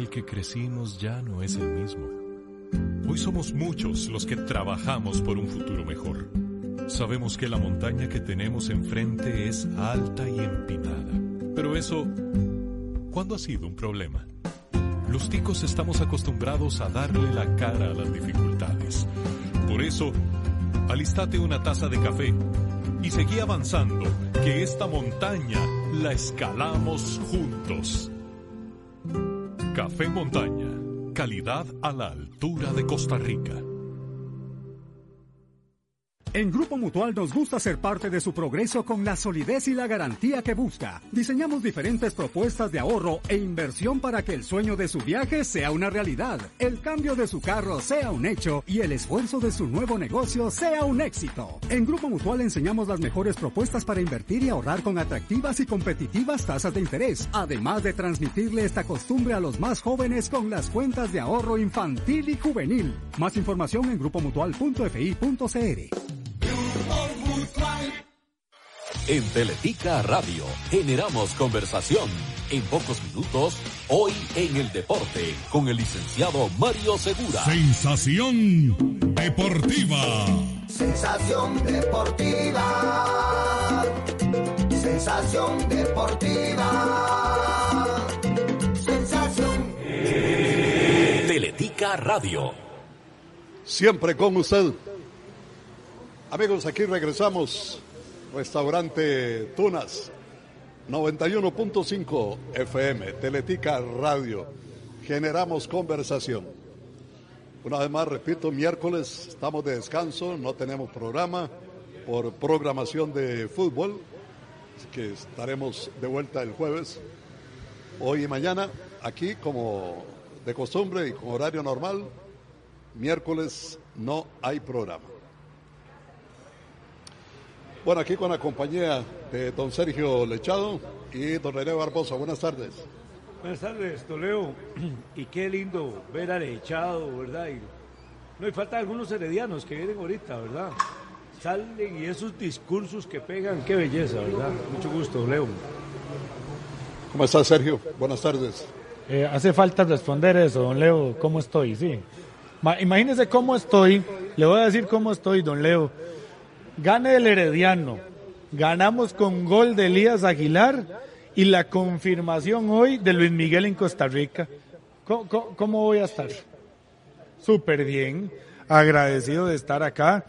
El que crecimos ya no es el mismo. Hoy somos muchos los que trabajamos por un futuro mejor. Sabemos que la montaña que tenemos enfrente es alta y empinada. Pero eso, ¿cuándo ha sido un problema? Los ticos estamos acostumbrados a darle la cara a las dificultades. Por eso, alistate una taza de café y seguí avanzando, que esta montaña la escalamos juntos. Café Montaña, calidad a la altura de Costa Rica. En Grupo Mutual nos gusta ser parte de su progreso con la solidez y la garantía que busca. Diseñamos diferentes propuestas de ahorro e inversión para que el sueño de su viaje sea una realidad, el cambio de su carro sea un hecho y el esfuerzo de su nuevo negocio sea un éxito. En Grupo Mutual enseñamos las mejores propuestas para invertir y ahorrar con atractivas y competitivas tasas de interés, además de transmitirle esta costumbre a los más jóvenes con las cuentas de ahorro infantil y juvenil. Más información en grupomutual.fi.cr. En Teletica Radio generamos conversación. En pocos minutos, hoy en el deporte, con el licenciado Mario Segura. Sensación deportiva. Sensación deportiva. Sensación deportiva. Sensación. Teletica Radio. Siempre con usted. Amigos, aquí regresamos. Restaurante Tunas, 91.5 FM, Teletica Radio. Generamos conversación. Una vez más, repito, miércoles estamos de descanso, no tenemos programa por programación de fútbol, que estaremos de vuelta el jueves, hoy y mañana, aquí como de costumbre y con horario normal. Miércoles no hay programa. Bueno, aquí con la compañía de don Sergio Lechado y don René Barbosa. Buenas tardes. Buenas tardes, Toledo. Y qué lindo ver a Lechado, ¿verdad? Y no, y falta algunos heredianos que vienen ahorita, ¿verdad? Salen y esos discursos que pegan, qué belleza, ¿verdad? Mucho gusto, Leo. ¿Cómo estás, Sergio? Buenas tardes. Eh, hace falta responder eso, don Leo, ¿cómo estoy? Sí. Ma- imagínese cómo estoy, le voy a decir cómo estoy, don Leo. Gane el Herediano, ganamos con gol de Elías Aguilar y la confirmación hoy de Luis Miguel en Costa Rica. ¿Cómo, cómo- cómo voy a estar? Súper bien, agradecido de estar acá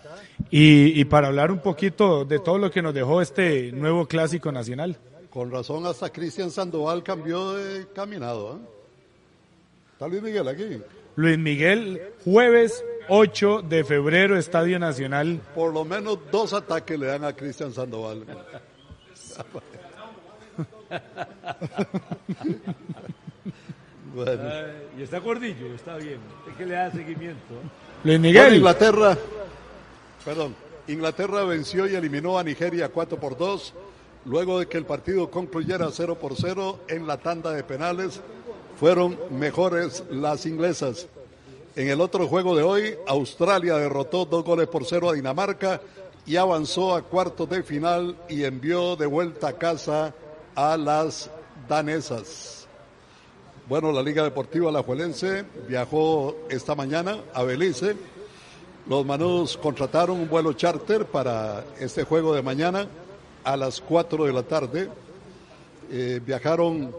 y, y para hablar un poquito de todo lo que nos dejó este nuevo clásico nacional. Con razón, hasta Cristian Sandoval cambió de caminado. ¿eh? ¿Está Luis Miguel aquí? Luis Miguel, jueves 8 de febrero, Estadio Nacional. Por lo menos dos ataques le dan a Cristian Sandoval. bueno. Y está gordillo, está bien. Es que le da seguimiento. Luis Bueno, Miguel. Inglaterra, perdón, Inglaterra venció y eliminó a Nigeria 4 por 2, luego de que el partido concluyera 0 por 0 en la tanda de penales. Fueron mejores las inglesas. En el otro juego de hoy, Australia derrotó dos goles por cero a Dinamarca y avanzó a cuartos de final y envió de vuelta a casa a las danesas. Bueno, la Liga Deportiva Alajuelense viajó esta mañana a Belice. Los Manudos contrataron un vuelo charter para este juego de mañana a las 4 de la tarde. Eh, viajaron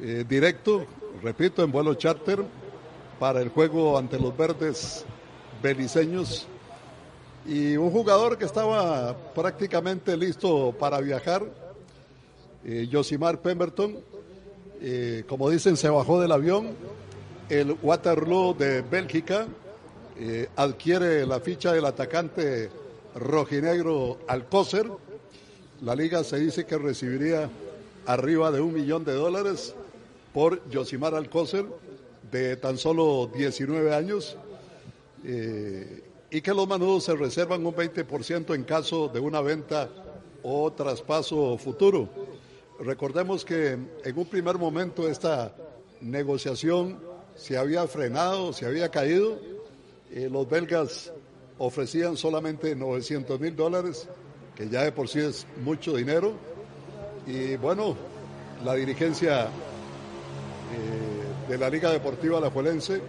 eh, directo, repito, en vuelo charter para el juego ante los verdes beliceños. Y un jugador que estaba prácticamente listo para viajar, eh, Josimar Pemberton, eh, como dicen, se bajó del avión. El Waterloo de Bélgica eh, adquiere la ficha del atacante rojinegro Alcócer. La liga se dice que recibiría arriba de un millón de dólares por Yosimar Alcócer, de tan solo 19 años, eh, y que los manudos se reservan un 20% en caso de una venta o traspaso futuro. Recordemos que en un primer momento esta negociación se había frenado, se había caído. Eh, los belgas ofrecían solamente 900 mil dólares, que ya de por sí es mucho dinero. Y bueno, la dirigencia eh, de la Liga Deportiva Alajuelense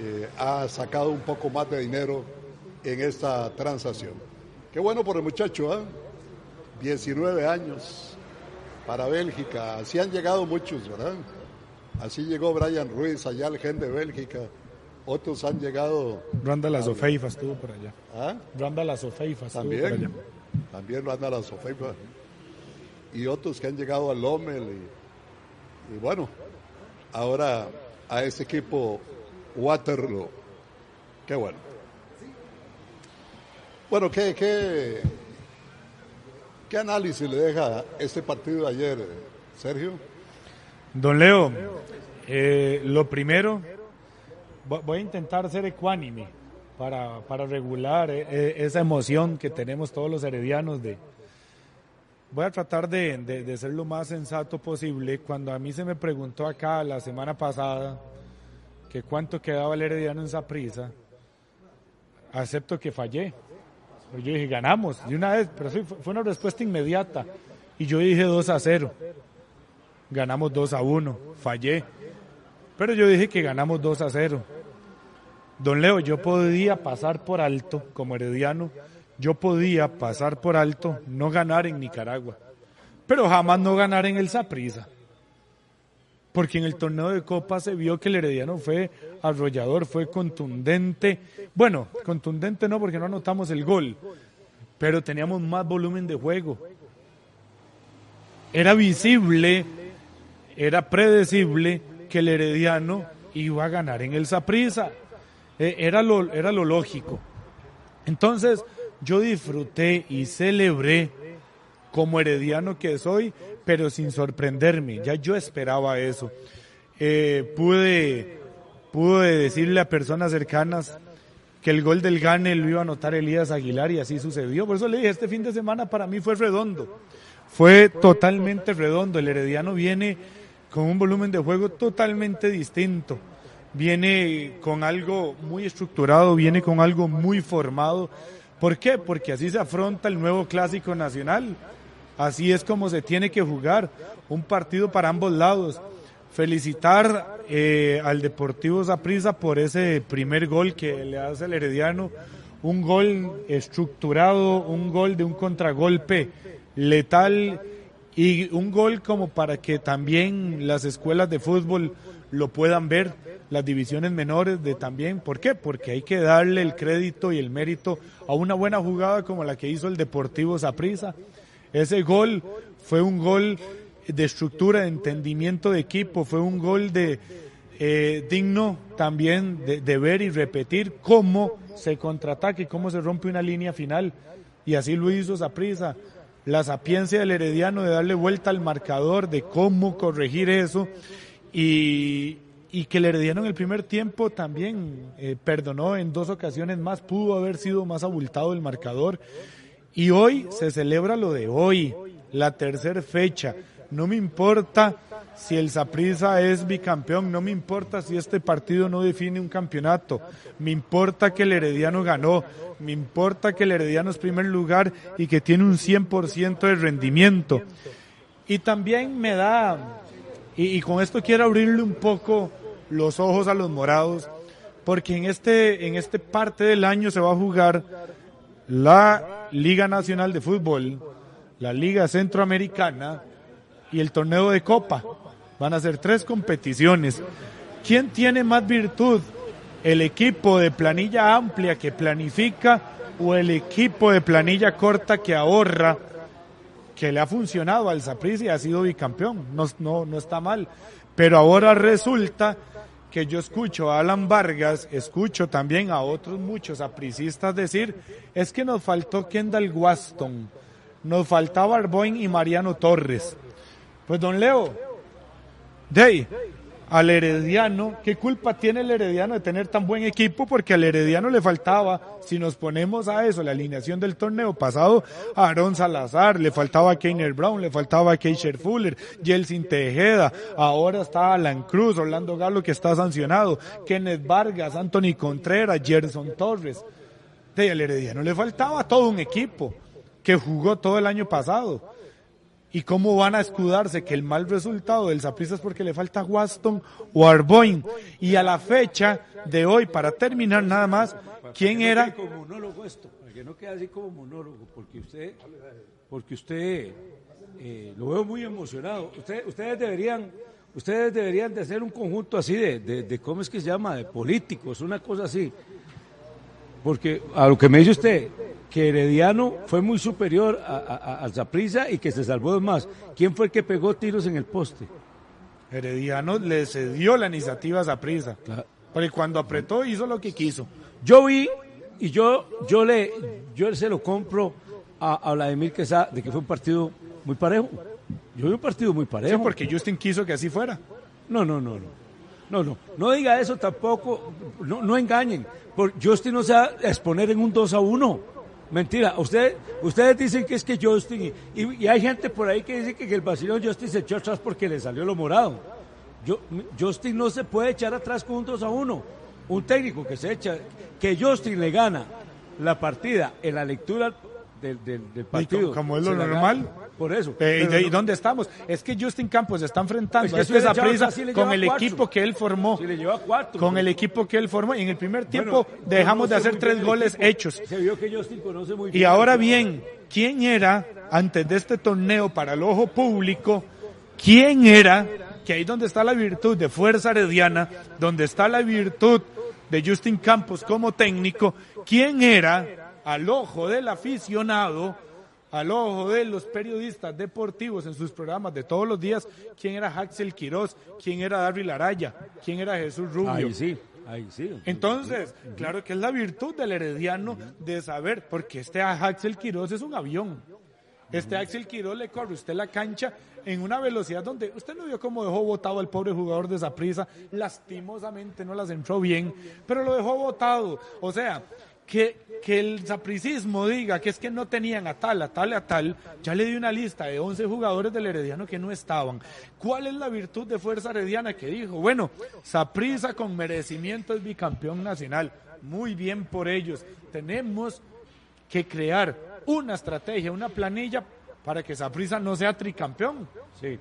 eh, ha sacado un poco más de dinero en esta transacción. Qué bueno por el muchacho, ¿ah? 19 años para Bélgica. Así han llegado muchos, ¿verdad? Así llegó Brian Ruiz, allá el gen de Bélgica. Otros han llegado. Randa la Sofeifa estuvo por allá. ¿Ah? Randa la Sofeifa estuvo También. por allá. También Randa la Sofeifa. Y otros que han llegado al Lommel. Y, y bueno, ahora a ese equipo Waterloo. Qué bueno. Bueno, ¿qué, qué, qué análisis le deja este partido de ayer, Sergio? Don Leo, eh, lo primero, vo- voy a intentar ser ecuánime para, para regular eh, eh, esa emoción que tenemos todos los heredianos de... Voy a tratar de, de- ser lo más sensato posible. Cuando a mí se me preguntó acá la semana pasada que cuánto quedaba el herediano en Saprisa, acepto que fallé. Pero Yo dije, ganamos de una vez, pero fue una respuesta inmediata. Y yo dije 2 a 0 ganamos 2 a 1, fallé. Pero yo dije que ganamos 2 a 0. Don Leo, yo podía pasar por alto, como herediano, yo podía pasar por alto, no ganar en Nicaragua, pero jamás no ganar en el Saprissa. Porque en el torneo de Copa se vio que el herediano fue arrollador, fue contundente. Bueno, contundente no, porque no anotamos el gol, pero teníamos más volumen de juego. Era visible era predecible que el Herediano iba a ganar en el Saprissa. Era lo, era lo lógico. Entonces, yo disfruté y celebré como herediano que soy, pero sin sorprenderme. Ya yo esperaba eso. Eh, pude, pude decirle a personas cercanas que el gol del Gane lo iba a anotar Elías Aguilar y así sucedió. Por eso le dije, este fin de semana para mí fue redondo. Fue totalmente redondo. El Herediano viene con un volumen de juego totalmente distinto. Viene con algo muy estructurado, viene con algo muy formado. ¿Por qué? Porque así se afronta el nuevo clásico nacional. Así es como se tiene que jugar. Un partido para ambos lados. Felicitar eh, al Deportivo Zaprisa por ese primer gol que le hace el Herediano. Un gol estructurado, un gol de un contragolpe letal y un gol como para que también las escuelas de fútbol lo puedan ver, las divisiones menores de también. ¿Por qué? Porque hay que darle el crédito y el mérito a una buena jugada como la que hizo el Deportivo Saprissa. Ese gol fue un gol de estructura, de entendimiento de equipo, fue un gol de eh, digno también de, ver y repetir cómo se contraataca y cómo se rompe una línea final. Y así lo hizo Saprissa la sapiencia del Herediano de darle vuelta al marcador, de cómo corregir eso y, y que Herediano en el primer tiempo también eh, perdonó en dos ocasiones más, pudo haber sido más abultado el marcador y hoy se celebra lo de hoy, la tercera fecha. No me importa si el Saprissa es bicampeón, no me importa si este partido no define un campeonato, me importa que el Herediano ganó, me importa que el Herediano es primer lugar y que tiene un 100% de rendimiento. Y también me da, y con esto quiero abrirle un poco los ojos a los morados, porque en este, en este parte del año se va a jugar la Liga Nacional de Fútbol, la Liga Centroamericana y el torneo de Copa. Van a ser tres competiciones. ¿Quién tiene más virtud? ¿El equipo de planilla amplia que planifica o el equipo de planilla corta que ahorra? Que le ha funcionado al Saprissa y ha sido bicampeón. No, no, no está mal. Pero ahora resulta que yo escucho a Alan Vargas, escucho también a otros muchos apricistas decir, es que nos faltó Kendall Waston, nos faltaba Arboin y Mariano Torres. Pues don Leo, ahí, al Herediano, ¿qué culpa tiene el Herediano de tener tan buen equipo? Porque al Herediano le faltaba, si nos ponemos a eso, la alineación del torneo pasado, a Aaron Salazar, le faltaba a Keiner Brown, le faltaba a Keisher Fuller, Jelsin Tejeda, ahora está Alan Cruz, Orlando Galo que está sancionado, Kenneth Vargas, Anthony Contreras, Gerson Torres. De al Herediano le faltaba todo un equipo que jugó todo el año pasado. ¿Y cómo van a escudarse que el mal resultado del Saprissa es porque le falta Waston o Arboin? Y a la fecha de hoy, para terminar nada más, ¿quién era? como monólogo esto, para que no quede así como monólogo, porque usted, porque usted eh, lo veo muy emocionado. Usted- ustedes deberían, ustedes deberían de hacer un conjunto así de, de, de cómo es que se llama, de políticos, una cosa así. Porque a lo que me dice usted, que Herediano fue muy superior a, a, a- al Saprissa y que se salvó de más. ¿Quién fue el que pegó tiros en el poste? Herediano le cedió la iniciativa a Saprissa. Porque cuando apretó hizo lo que quiso. Yo vi y yo, yo le, yo se lo compro a, a Vladimir Quesada de que fue un partido muy parejo. Yo vi un partido muy parejo. Sí, porque Justin quiso que así fuera. No, no, no, no. No, no. No diga eso tampoco. No, no engañen. Por, Justin no se va a exponer en un 2 a 1. Mentira. Usted, ustedes dicen que es que Justin. Y, y- hay gente por ahí que dice que, que el vacilón Justin se echó atrás porque le salió lo morado. Yo, Justin no se puede echar atrás con un 2 a 1. Un técnico que se echa. Que Justin le gana la partida en la lectura del, del- del partido. co- como es lo normal. Por eso. Eh, ¿y Pero de- ¿Y no- dónde estamos? Es que Justin Campos se está enfrentando Es que a usted le lleva- Saprissa casi le con el cuatro. equipo que él formó. Sí, le lleva cuatro. Con el equipo que él formó. Y en el primer tiempo Bueno, dejamos de hacer tres goles equipo. hechos. Se vio que Justin conoce muy Y ahora bien, ¿quién era, antes de este torneo para el ojo público, quién era, que ahí donde está la virtud de Fuerza Herediana, donde está la virtud de Justin Campos como técnico, quién era, al ojo del aficionado, al ojo de los periodistas deportivos en sus programas de todos los días, quién era Axel Quiroz, quién era Darryl Araya, quién era Jesús Rubio. Ahí sí, ahí sí. Entonces, claro que es la virtud del herediano de saber, porque este Axel Quiroz es un avión. Este Axel Quiroz le corre usted la cancha en una velocidad donde usted no vio cómo dejó botado al pobre jugador de Saprissa, lastimosamente no las entró bien, pero lo dejó botado. O sea, que, que el sapricismo diga que es que no tenían a tal, a tal, a tal, ya le di una lista de 11 jugadores del Herediano que no estaban. ¿Cuál es la virtud de Fuerza Herediana que dijo? Bueno, Saprissa con merecimiento es bicampeón nacional. Muy bien por ellos. Tenemos que crear una estrategia, una planilla para que Saprissa no sea tricampeón. Sí.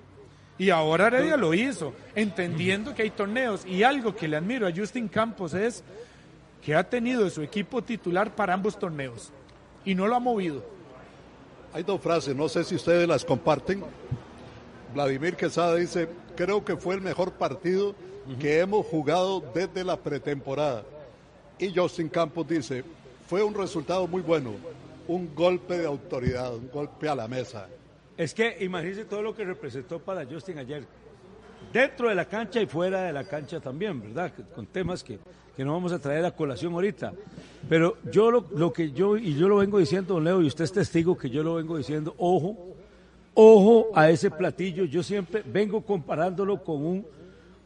Y ahora Heredia lo hizo, entendiendo que hay torneos. Y algo que le admiro a Justin Campos es que ha tenido su equipo titular para ambos torneos y no lo ha movido. Hay dos frases, no sé si ustedes las comparten. Vladimir Quesada dice, creo que fue el mejor partido que hemos jugado desde la pretemporada. Y Justin Campos dice, fue un resultado muy bueno, un golpe de autoridad, un golpe a la mesa. Es que imagínense todo lo que representó para Justin ayer. Dentro de la cancha y fuera de la cancha también, ¿verdad? Con temas que, que no vamos a traer a colación ahorita. Pero yo lo, que yo, y yo lo vengo diciendo, don Leo, y usted es testigo que yo lo vengo diciendo, ojo, ojo a ese platillo. Yo siempre vengo comparándolo con un,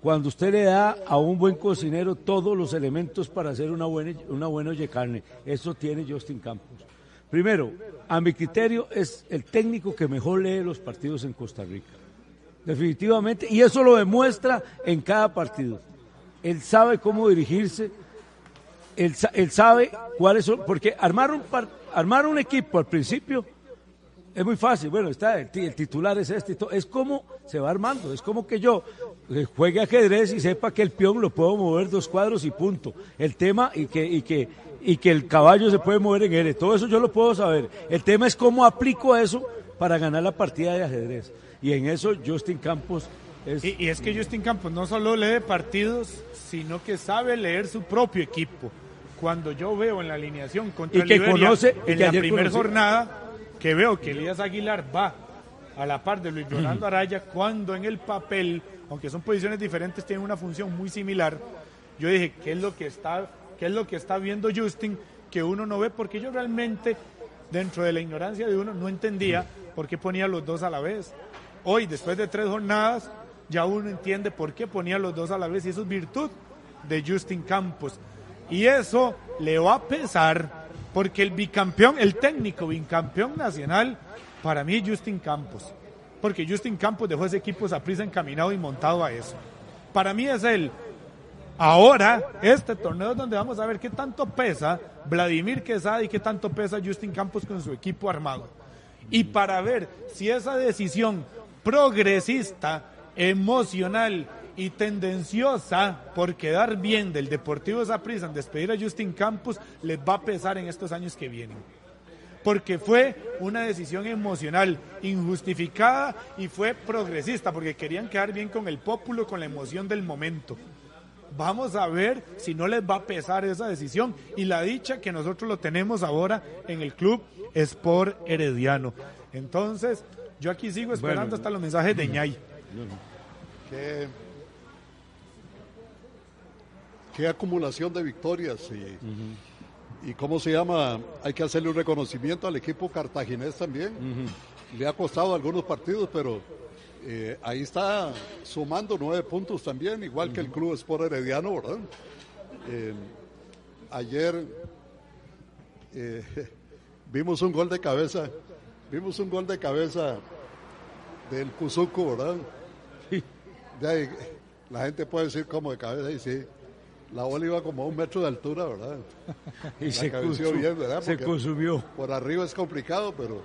cuando usted le da a un buen cocinero todos los elementos para hacer una buena, una buena olla carne. Eso tiene Justin Campos. Primero, a mi criterio es el técnico que mejor lee los partidos en Costa Rica. Definitivamente. Y eso lo demuestra en cada partido. Él sabe cómo dirigirse. Él, sa- él sabe cuáles son. Porque armar un, armar un equipo al principio es muy fácil. Bueno, está el, ti- el titular es este. Es como se va armando. Es como que yo eh, juegue ajedrez y sepa que el peón lo puedo mover dos cuadros y punto. El tema y que, y que, y que el caballo se puede mover en L. Todo eso yo lo puedo saber. El tema es cómo aplico eso para ganar la partida de ajedrez. Y en eso Justin Campos es... Y, y es que Justin Campos no solo lee partidos, sino que sabe leer su propio equipo. Cuando yo veo en la alineación contra Y el que Liberia, conoce- en que la primera jornada, que veo que Elías Aguilar va a la par de Luis Fernando Araya, cuando en el papel, aunque son posiciones diferentes, tienen una función muy similar. Yo dije, ¿qué es lo que está, qué es lo que está viendo Justin que uno no ve? Porque yo realmente, dentro de la ignorancia de uno, no entendía por qué ponía los dos a la vez. Hoy, después de tres jornadas, ya uno entiende por qué ponía los dos a la vez y eso es virtud de Justin Campos. Y eso le va a pesar porque el bicampeón, el técnico bicampeón nacional, para mí Justin Campos. Porque Justin Campos dejó ese equipo prisa encaminado y montado a eso. Para mí es él. Ahora, este torneo es donde vamos a ver qué tanto pesa Vladimir Quesada y qué tanto pesa Justin Campos con su equipo armado. Y para ver si esa decisión progresista, emocional y tendenciosa por quedar bien del Deportivo Saprissa en despedir a Justin Campos les va a pesar en estos años que vienen. Porque fue una decisión emocional, injustificada y fue progresista, porque querían quedar bien con el pueblo, con la emoción del momento. Vamos a ver si no les va a pesar esa decisión y la dicha que nosotros lo tenemos ahora en el club Sport Herediano. Entonces, yo aquí sigo esperando hasta los mensajes de ñay. Qué, qué acumulación de victorias y, y cómo se llama, hay que hacerle un reconocimiento al equipo cartaginés también. Le ha costado algunos partidos, pero eh, ahí está sumando nueve puntos también, igual que el Club Sport Herediano, ¿verdad? Eh, ayer eh, vimos un gol de cabeza, vimos un gol de cabeza del Cuzuco, ¿verdad? De ahí, la gente puede decir como de cabeza y sí. La bola iba como a un metro de altura, ¿verdad? Y La se, cabeció consu- bien, ¿verdad? se consumió. Por arriba es complicado, pero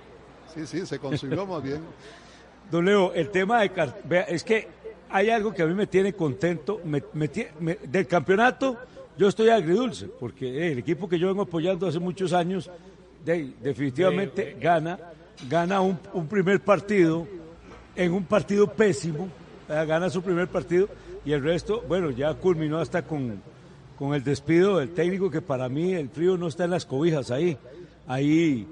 sí, sí, se consumió más bien. Don Leo, el tema de vea, es que hay algo que a mí me tiene contento me- me tie- me- del campeonato. Yo estoy agridulce porque eh, el equipo que yo vengo apoyando hace muchos años, de- definitivamente gana, gana un, un primer partido en un partido pésimo, eh, gana su primer partido y el resto, bueno, ya culminó hasta con, con el despido del técnico que para mí el frío no está en las cobijas ahí. Ahí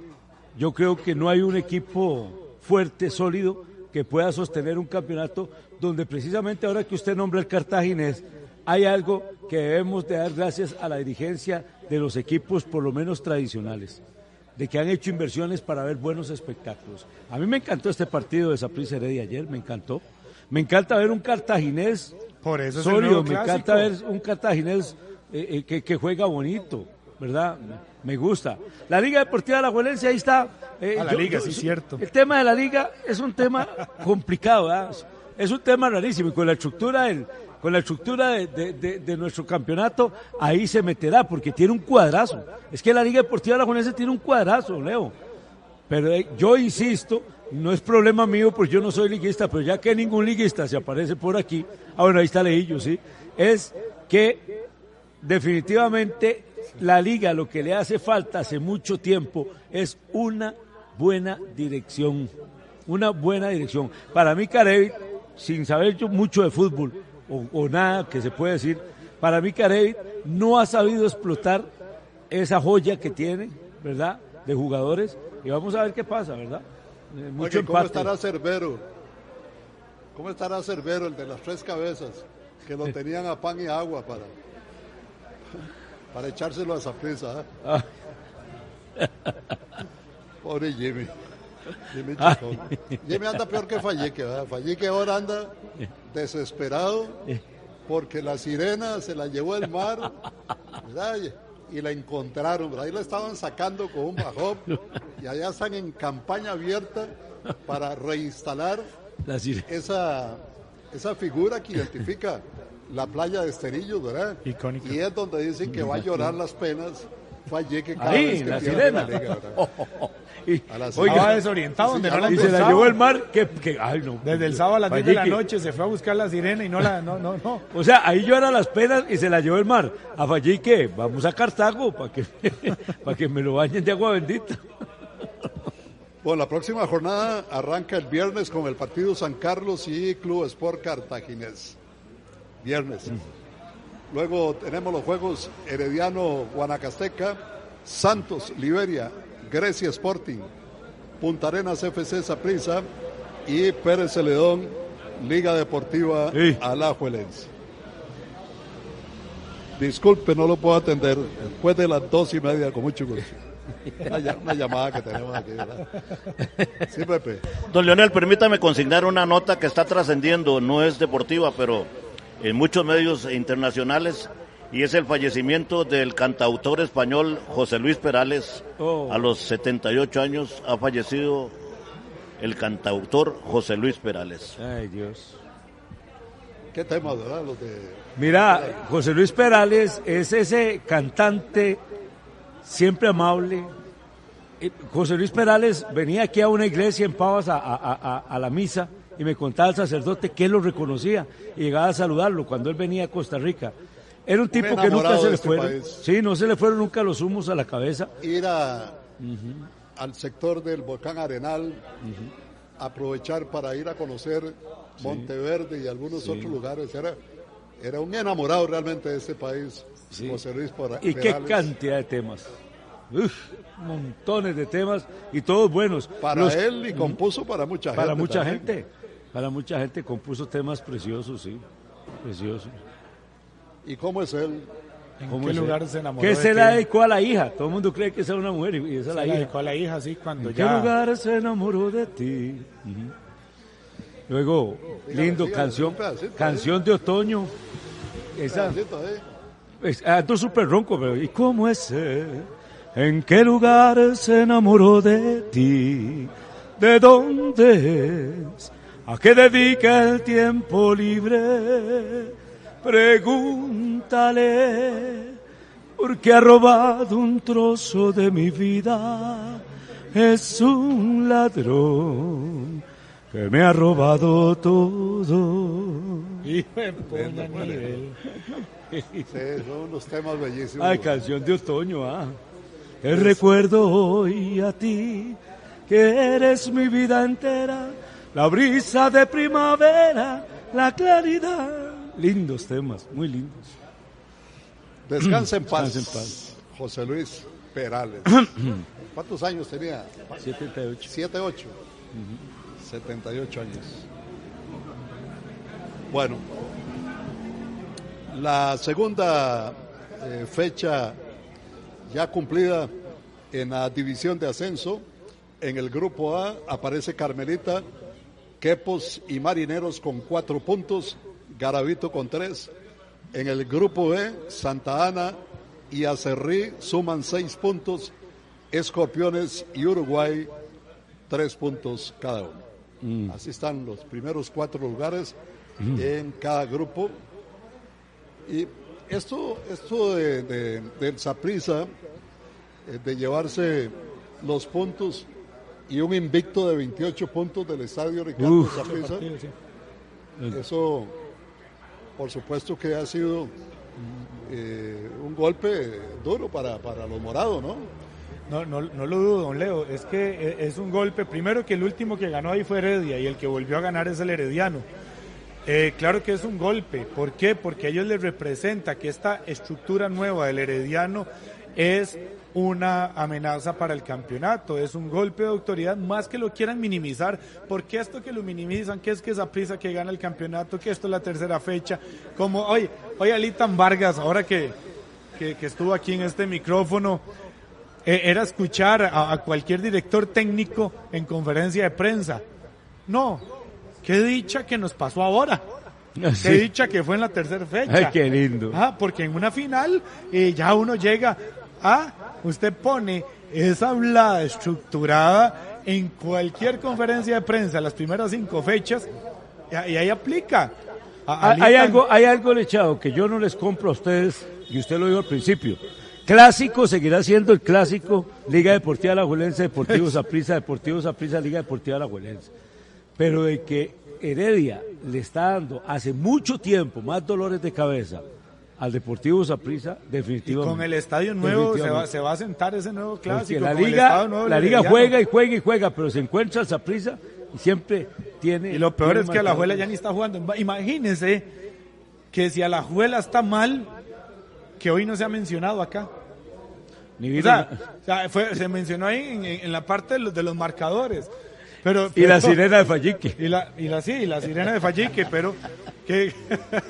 yo creo que no hay un equipo fuerte, sólido, que pueda sostener un campeonato donde precisamente ahora que usted nombra el cartaginés, hay algo que debemos de dar gracias a la dirigencia de los equipos por lo menos tradicionales, de que han hecho inversiones para ver buenos espectáculos. A mí me encantó este partido de Saprissa Heredia ayer, me encantó. Me encanta ver un cartaginés Por eso sólido, me encanta ver un cartaginés eh, eh, que, que juega bonito, ¿verdad? Me gusta. La Liga Deportiva de la Juelense, ahí está. Eh, A la liga, sí, cierto. El tema de la liga es un tema complicado, ¿verdad? Es un tema rarísimo y con la estructura del, con la estructura de, nuestro campeonato, ahí se meterá, porque tiene un cuadrazo. Es que la Liga Deportiva Juelense tiene un cuadrazo, Leo. Pero eh, yo insisto, no es problema mío, porque yo no soy liguista, pero ya que ningún liguista se aparece por aquí, ah, bueno, ahí está Leillo, sí, es que definitivamente la liga lo que le hace falta hace mucho tiempo es una buena dirección, una buena dirección. Para mí, Carevi, sin saber yo mucho de fútbol o, o nada que se puede decir, para mí Carevi no ha sabido explotar esa joya que tiene, ¿verdad? De jugadores y vamos a ver qué pasa, ¿verdad? Eh, mucho Oye, ¿cómo empate. estará Cerbero? ¿Cómo estará Cerbero, el de las tres cabezas? Que lo tenían a pan y agua para, para echárselo a esa prisa. Ah. Pobre Jimmy. Jimmy. Chacón. Jimmy anda peor que Fallique, ¿verdad? Fallique ahora anda desesperado porque la sirena se la llevó el mar ¿verdad? y la encontraron. ¿verdad? Ahí la estaban sacando con un bajón y allá están en campaña abierta para reinstalar La esa, esa figura que identifica la playa de Esterillos, ¿verdad? Icónica. Y es donde dicen que va a llorar las penas Fallique cada Ahí, vez que la sirena. la liga, ¿verdad? Y- A oiga. Estaba desorientado, donde no la y se la llevó el mar, que, que- ay no. Desde el sábado a las 10 de la noche se fue a buscar la sirena y no la, no, no, no. O sea, ahí llora las penas y se la llevó el mar. A Fallique, vamos a Cartago para que, para que me lo bañen de agua bendita. Bueno, la próxima jornada arranca el viernes con el partido San Carlos y Club Sport Cartaginés. Viernes. Luego tenemos los juegos Herediano Guanacasteca, Santos Liberia, Grecia Sporting, Punta Arenas FC Saprissa y Pérez Celedón Liga Deportiva Sí. Alajuelense. Disculpe, no lo puedo atender. Después de las dos y media, con mucho gusto. Una, una llamada que tenemos aquí, ¿verdad? Sí, Pepe. Don Leonel, permítame consignar una nota que está trascendiendo, no es deportiva, pero en muchos medios internacionales, y es el fallecimiento del cantautor español José Luis Perales. Oh. A los 78 años ha fallecido el cantautor José Luis Perales. Ay, Dios. ¿Qué temas, verdad? Los de... Mira, José Luis Perales es ese cantante siempre amable. Eh, José Luis Perales venía aquí a una iglesia en Pavas a, a- a- a la misa y me contaba el sacerdote que él lo reconocía y llegaba a saludarlo cuando él venía a Costa Rica. Era un tipo que nunca se le este fueron. país. Sí, no se le fueron nunca los humos a la cabeza. ir a- al sector del volcán Arenal, aprovechar para ir a conocer Monteverde y algunos Sí. otros lugares. Era, era un enamorado realmente de este país, José Luis Pora- Y qué cantidad de temas. Uf, montones de temas y todos buenos. Para Los- él y compuso para mucha Para gente mucha también. gente. Para mucha gente compuso temas preciosos, sí. Preciosos. ¿Y cómo es él? ¿En ¿Cómo qué lugar él? se enamoró ¿Qué de se la dedicó a la hija? Todo el mundo cree que esa es una mujer y esa es Se la hija. dedicó a la hija, sí, cuando ¿En ya... qué lugar se enamoró de ti? Luego, lindo, canción, pedacito, canción de otoño. Esa, Pedacito, ¿eh? es, ando súper ronco, pero ¿y cómo es él? ¿En qué lugar se enamoró de ti? ¿De dónde es? ¿A qué dedica el tiempo libre? Pregúntale, porque ha robado un trozo de mi vida. Es un ladrón que me ha robado todo. Hijo de puña, nivel. Sí, son unos temas bellísimos. Ay, canción de otoño, ah. Te recuerdo hoy a ti, que eres mi vida entera, la brisa de primavera, la claridad. Lindos temas, muy lindos. Descansa en paz. Descansa en paz. José Luis Perales. ¿Cuántos años tenía? 78. 7, 8. 78 años. Bueno, la segunda eh, fecha ya cumplida en la división de ascenso, en el grupo A aparece Carmelita, Quepos y Marineros con cuatro puntos, Garavito con tres. En el grupo B, Santa Ana y Acerrí suman seis puntos, Escorpiones y Uruguay tres puntos cada uno. Así están los primeros cuatro lugares en cada grupo. Y esto, esto de, de, del Saprissa, eh, de llevarse los puntos y un invicto de 28 puntos del estadio Ricardo Uf. Saprissa, eso por supuesto que ha sido eh, un golpe duro para, para los morados, ¿no? No, no, no lo dudo, don Leo. Es que eh, es un golpe. Primero que el último que ganó ahí fue Heredia y el que volvió a ganar es el Herediano. Eh, claro que es un golpe. ¿Por qué? Porque a ellos les representa que esta estructura nueva del Herediano es una amenaza para el campeonato, es un golpe de autoridad, más que lo quieran minimizar, porque esto que lo minimizan, que es que esa prisa que gana el campeonato, que esto es la tercera fecha, como, oye, oye, Alitan Vargas, ahora que, que, que estuvo aquí en este micrófono, eh, era escuchar a, a cualquier director técnico en conferencia de prensa. No, qué dicha que nos pasó ahora. Qué Sí. dicha que fue en la tercera fecha. Ay, qué lindo. Ah, porque en una final eh, ya uno llega a, usted pone esa hablada estructurada en cualquier conferencia de prensa, las primeras cinco fechas, y, ahí aplica. Hay, algo, hay algo lechado que yo no les compro a ustedes, y usted lo dijo al principio. Clásico seguirá siendo el clásico Liga Deportiva Alajuelense, Deportivo Saprissa, Deportivo Saprissa, Liga Deportiva Alajuelense. Pero de que Heredia le está dando hace mucho tiempo más dolores de cabeza al Deportivo Saprissa, Y definitivamente. con el estadio nuevo se va, se va a sentar ese nuevo Porque clásico. la con el liga, nuevo la liga juega y juega y juega, pero se encuentra el Saprissa y siempre tiene. Y lo peor es que Alajuela marcadores. ya ni está jugando. Imagínense que si Alajuela está mal, que hoy no se ha mencionado acá. Ni O vino- sea, o sea, fue- se mencionó ahí en, en la parte de los, de los marcadores. Pero, y la sirena de Fallique. Y la, y la, sí, y la sirena de Fallique, pero, que,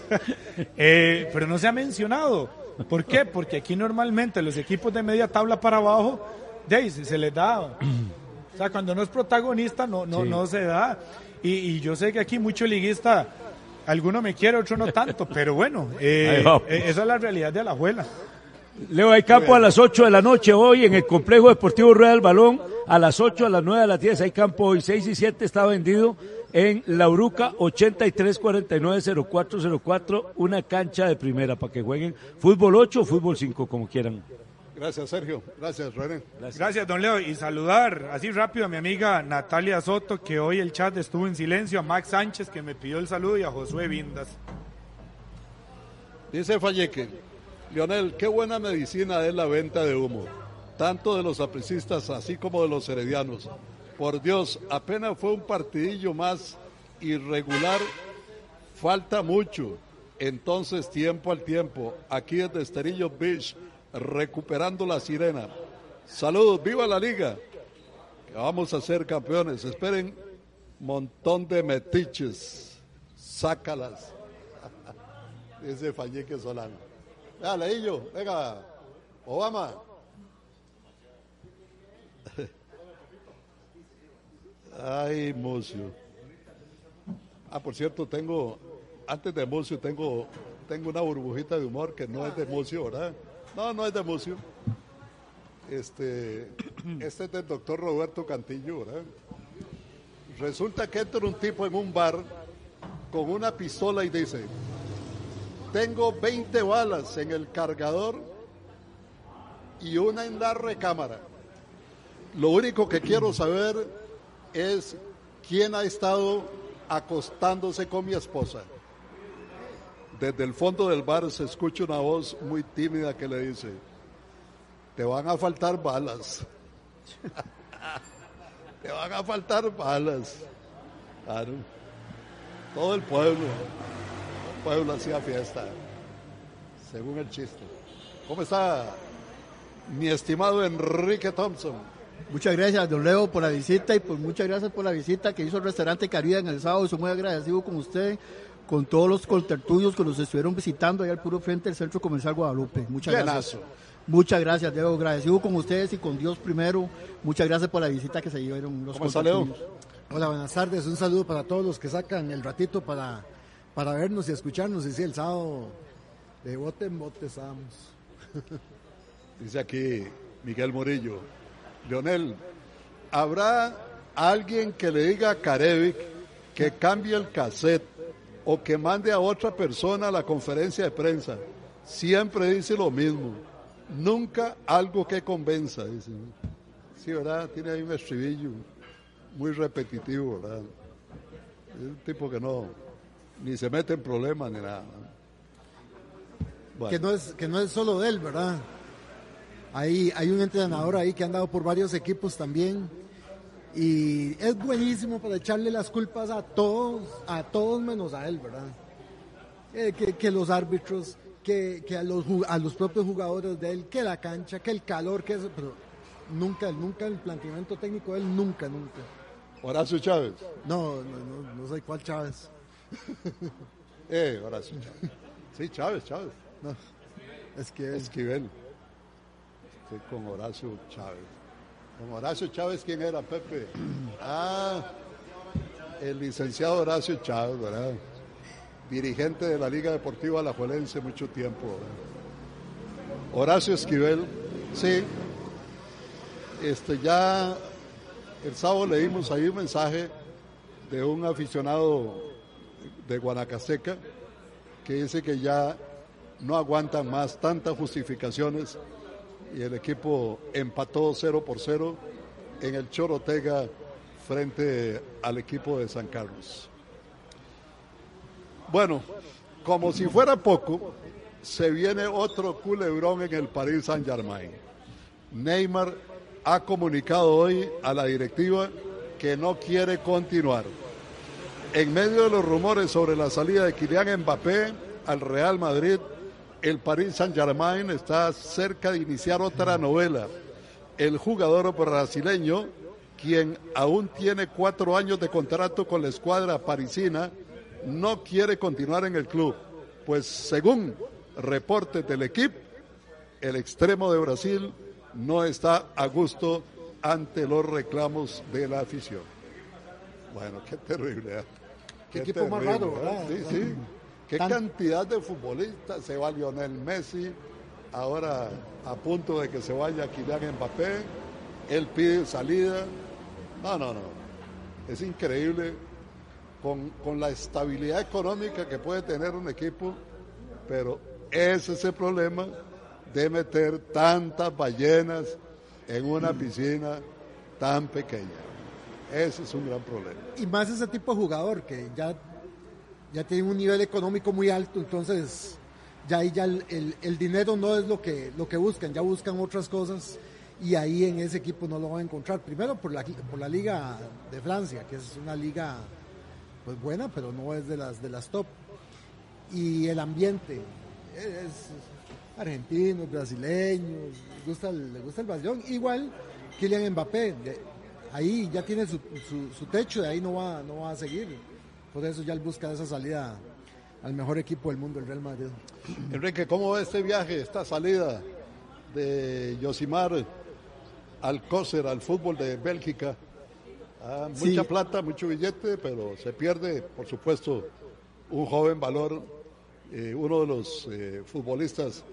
eh, pero no se ha mencionado. ¿Por qué? Porque aquí normalmente los equipos de media tabla para abajo Daisy, se les da. o sea, cuando no es protagonista, no, no, Sí. no se da. Y, y yo sé que aquí mucho liguista, alguno me quiere, otro no tanto, pero bueno, eh, eh, esa es la realidad de Alajuela. Leo, hay campo a las 8 de la noche hoy en el Complejo Deportivo Rueda del Balón. A las 8, a las 9, a las 10 hay campo hoy. 6 y 7 está vendido en La Uruca 83490404. Una cancha de primera para que jueguen fútbol 8 o fútbol 5, como quieran. Gracias, Sergio. Gracias, René. Gracias, don Leo. Y saludar así rápido a mi amiga Natalia Soto, que hoy el chat estuvo en silencio, a Max Sánchez, que me pidió el saludo, y a Josué Vindas. Dice Falleque, Lionel, qué buena medicina es la venta de humo, tanto de los aprecistas así como de los heredianos. Por Dios, apenas fue un partidillo más irregular, falta mucho. Entonces, tiempo al tiempo, aquí desde Esterillo Beach, recuperando la sirena. Saludos, viva la liga. Vamos a ser campeones. Esperen, montón de metiches. Sácalas. Dice Falleque Solano. Vea, Leillo, venga, Obama. Ay, Mucio. Ah, por cierto, tengo, antes de Mucio, tengo, tengo una burbujita de humor que no es de Mucio, ¿verdad? No, no es de Mucio. Este, este es del doctor Roberto Cantillo, ¿verdad? Resulta que entra un tipo en un bar con una pistola y dice, tengo 20 balas en el cargador y una en la recámara. Lo único que quiero saber es quién ha estado acostándose con mi esposa. Desde el fondo del bar se escucha una voz muy tímida que le dice, te van a faltar balas. te van a faltar balas. Claro. Todo el pueblo, el pueblo hacía fiesta, según el chiste. ¿Cómo está mi estimado Enrique Thompson? Muchas gracias, don Leo, por la visita y pues muchas gracias por la visita que hizo el restaurante Caribe en el sábado. Soy muy agradecido con usted, con todos los contertulios que nos estuvieron visitando allá al puro frente del Centro Comercial Guadalupe. Muchas gracias. Muchas gracias, Leo. Agradecido con ustedes y con Dios primero. Muchas gracias por la visita que se llevaron los ¿Cómo está, Leo? Hola, buenas tardes. Un saludo para todos los que sacan el ratito para, para vernos y escucharnos. Y sí, el sábado de bote en bote estábamos. Dice aquí Miguel Murillo. Leonel, ¿habrá alguien que le diga a Carevic que cambie el cassette o que mande a otra persona a la conferencia de prensa? Siempre dice lo mismo. Nunca algo que convenza, dice. Sí, ¿verdad? Tiene ahí un estribillo muy repetitivo, ¿verdad? Es un tipo que no, ni se mete en problemas ni nada. Bueno. Que, no es, que no es solo de él, ¿verdad? Hay, hay un entrenador ahí que ha andado por varios equipos también. Y es buenísimo para echarle las culpas a todos, a todos menos a él, ¿verdad? Eh, que, que los árbitros, que, que a, los, a los propios jugadores de él, que la cancha, que el calor, que eso, pero nunca, nunca el planteamiento técnico de él, nunca, nunca. Horacio Chávez. No, no, no, no sé cuál Chávez. Eh, Horacio Chávez. Sí, Chávez, Chávez. No, es que Esquivel. Estoy con Horacio Chávez. Con Horacio Chávez, ¿quién era, Pepe? Ah, el licenciado Horacio Chávez, ¿verdad? Dirigente de la Liga Deportiva Alajuelense mucho tiempo. ¿verdad? Horacio Esquivel, sí. Este, ya el sábado leímos ahí un mensaje de un aficionado de Guanacaseca que dice que ya no aguantan más tantas justificaciones y el equipo empató 0 por 0 en el Chorotega frente al equipo de San Carlos. Bueno, como si fuera poco, se viene otro culebrón en el Paris Saint Germain. Neymar ha comunicado hoy a la directiva que no quiere continuar. En medio de los rumores sobre la salida de Kylian Mbappé al Real Madrid, el Paris Saint-Germain está cerca de iniciar otra novela. El jugador brasileño, quien aún tiene cuatro años de contrato con la escuadra parisina, no quiere continuar en el club, pues según reportes del equipo, el extremo de Brasil no está a gusto ante los reclamos de la afición. Bueno, qué terrible. ¿eh? Qué equipo más raro, ¿verdad? Sí, sí. Qué Tan- cantidad de futbolistas. Se va Lionel Messi, ahora a punto de que se vaya Kylian Mbappé. Él pide salida. No, no, no. Es increíble con, con la estabilidad económica que puede tener un equipo, pero ese es el problema de meter tantas ballenas en una piscina tan pequeña. Ese es un gran problema. Y más ese tipo de jugador que ya, ya tiene un nivel económico muy alto, entonces ya ahí ya el, el- dinero no es lo que, lo que buscan, ya buscan otras cosas y ahí en ese equipo no lo van a encontrar. Primero por la, por la liga de Francia, que es una liga pues buena, pero no es de las, de las top. Y el ambiente, es argentinos, brasileños, les gusta el, les gusta el. Igual Kylian Mbappé, ahí ya tiene su, su, su techo, de ahí no va, no va a seguir. Por eso ya él busca esa salida al mejor equipo del mundo, el Real Madrid. Enrique, ¿cómo va este viaje, esta salida de Yosimar al Kosser, al fútbol de Bélgica? Ah, Sí. mucha plata, mucho billete, pero se pierde, por supuesto, un joven valor, eh, uno de los eh, futbolistas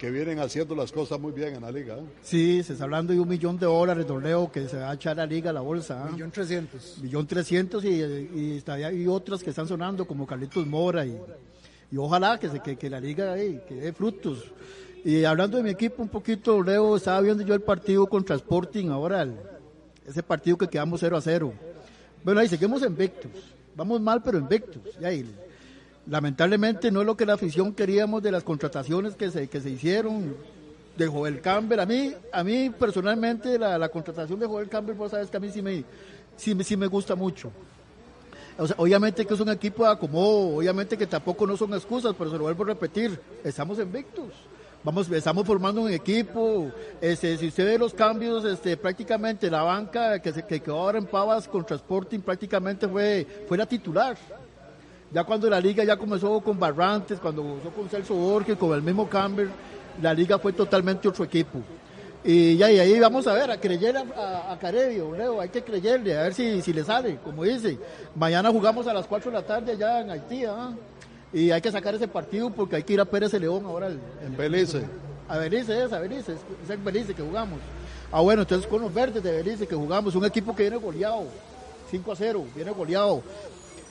que vienen haciendo las cosas muy bien en la liga. ¿eh? Sí, se está hablando de un millón de dólares, don Leo, que se va a echar a la liga a la bolsa. ¿ah? Millón trescientos. Millón trescientos y, y, está- y otras que están sonando como Carlitos Mora y, y ojalá que, se, que, que la liga ahí, que dé frutos. Y hablando de mi equipo un poquito, Leo, estaba viendo yo el partido contra Sporting ahora, el- ese partido que quedamos 0 a 0. Bueno, ahí seguimos invictos. Vamos mal, pero invictos. Y ahí, lamentablemente no es lo que la afición queríamos de las contrataciones que se, que se hicieron de Joel Campbell. A mí, a mí personalmente la, la contratación de Joel Campbell, vos sabes que a mí sí me, sí, sí me gusta mucho. Obviamente que es un equipo de acomodo, obviamente que tampoco no son excusas, pero se lo vuelvo a repetir, estamos invictos. Vamos, estamos formando un equipo, este, si usted ve los cambios, este, prácticamente la banca que que quedó ahora en Pavas contra Sporting prácticamente fue, fue la titular. Ya cuando la liga ya comenzó con Barrantes, cuando comenzó con Celso Borges, con el mismo Campbell, la liga fue totalmente otro equipo. Y ya, y ahí vamos a ver, a creer a, a, a Leo, hay que creerle, a ver si, si le sale, como dice. Mañana jugamos a las 4 de la tarde allá en Haití, ¿ah? y hay que sacar ese partido porque hay que ir a Pérez León ahora. el- En Belice. a Belice es, a Belice, es, es en Belice que jugamos. Ah, bueno, entonces con los verdes de Belice que jugamos, un equipo que viene goleado, 5 a 0, viene goleado.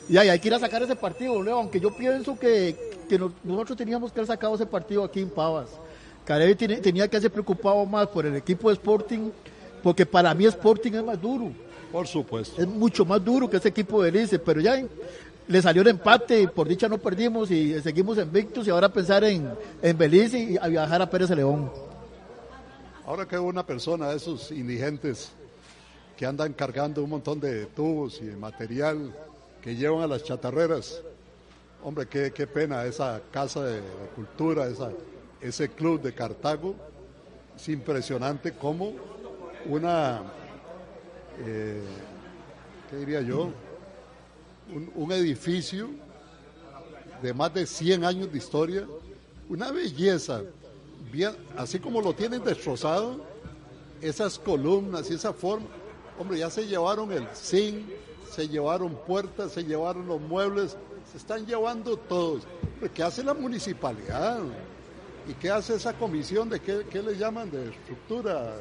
Y ahí hay que ir a sacar ese partido, Leo, aunque yo pienso que, que no- nosotros teníamos que haber sacado ese partido aquí en Pavas. Carevi tenía que haberse preocupado más por el equipo de Sporting, porque para mí Sporting es más duro. Por supuesto. Es mucho más duro que ese equipo de Belice, pero ya le salió el empate, por dicha no perdimos y seguimos invictos y ahora pensar en, en Belice y a viajar a Pérez León. Ahora que una persona de esos indigentes que andan cargando un montón de tubos y de material que llevan a las chatarreras, hombre, qué, qué pena esa casa de, de cultura, esa, ese club de Cartago. Es impresionante cómo una, eh, ¿qué diría yo? Un, un edificio de más de 100 años de historia, una belleza, así como lo tienen destrozado, esas columnas y esa forma, hombre, ya se llevaron el zinc, se llevaron puertas, se llevaron los muebles, se están llevando todos. Hombre, ¿Qué hace la municipalidad? ¿Y qué hace esa comisión de qué, qué le llaman de estructura?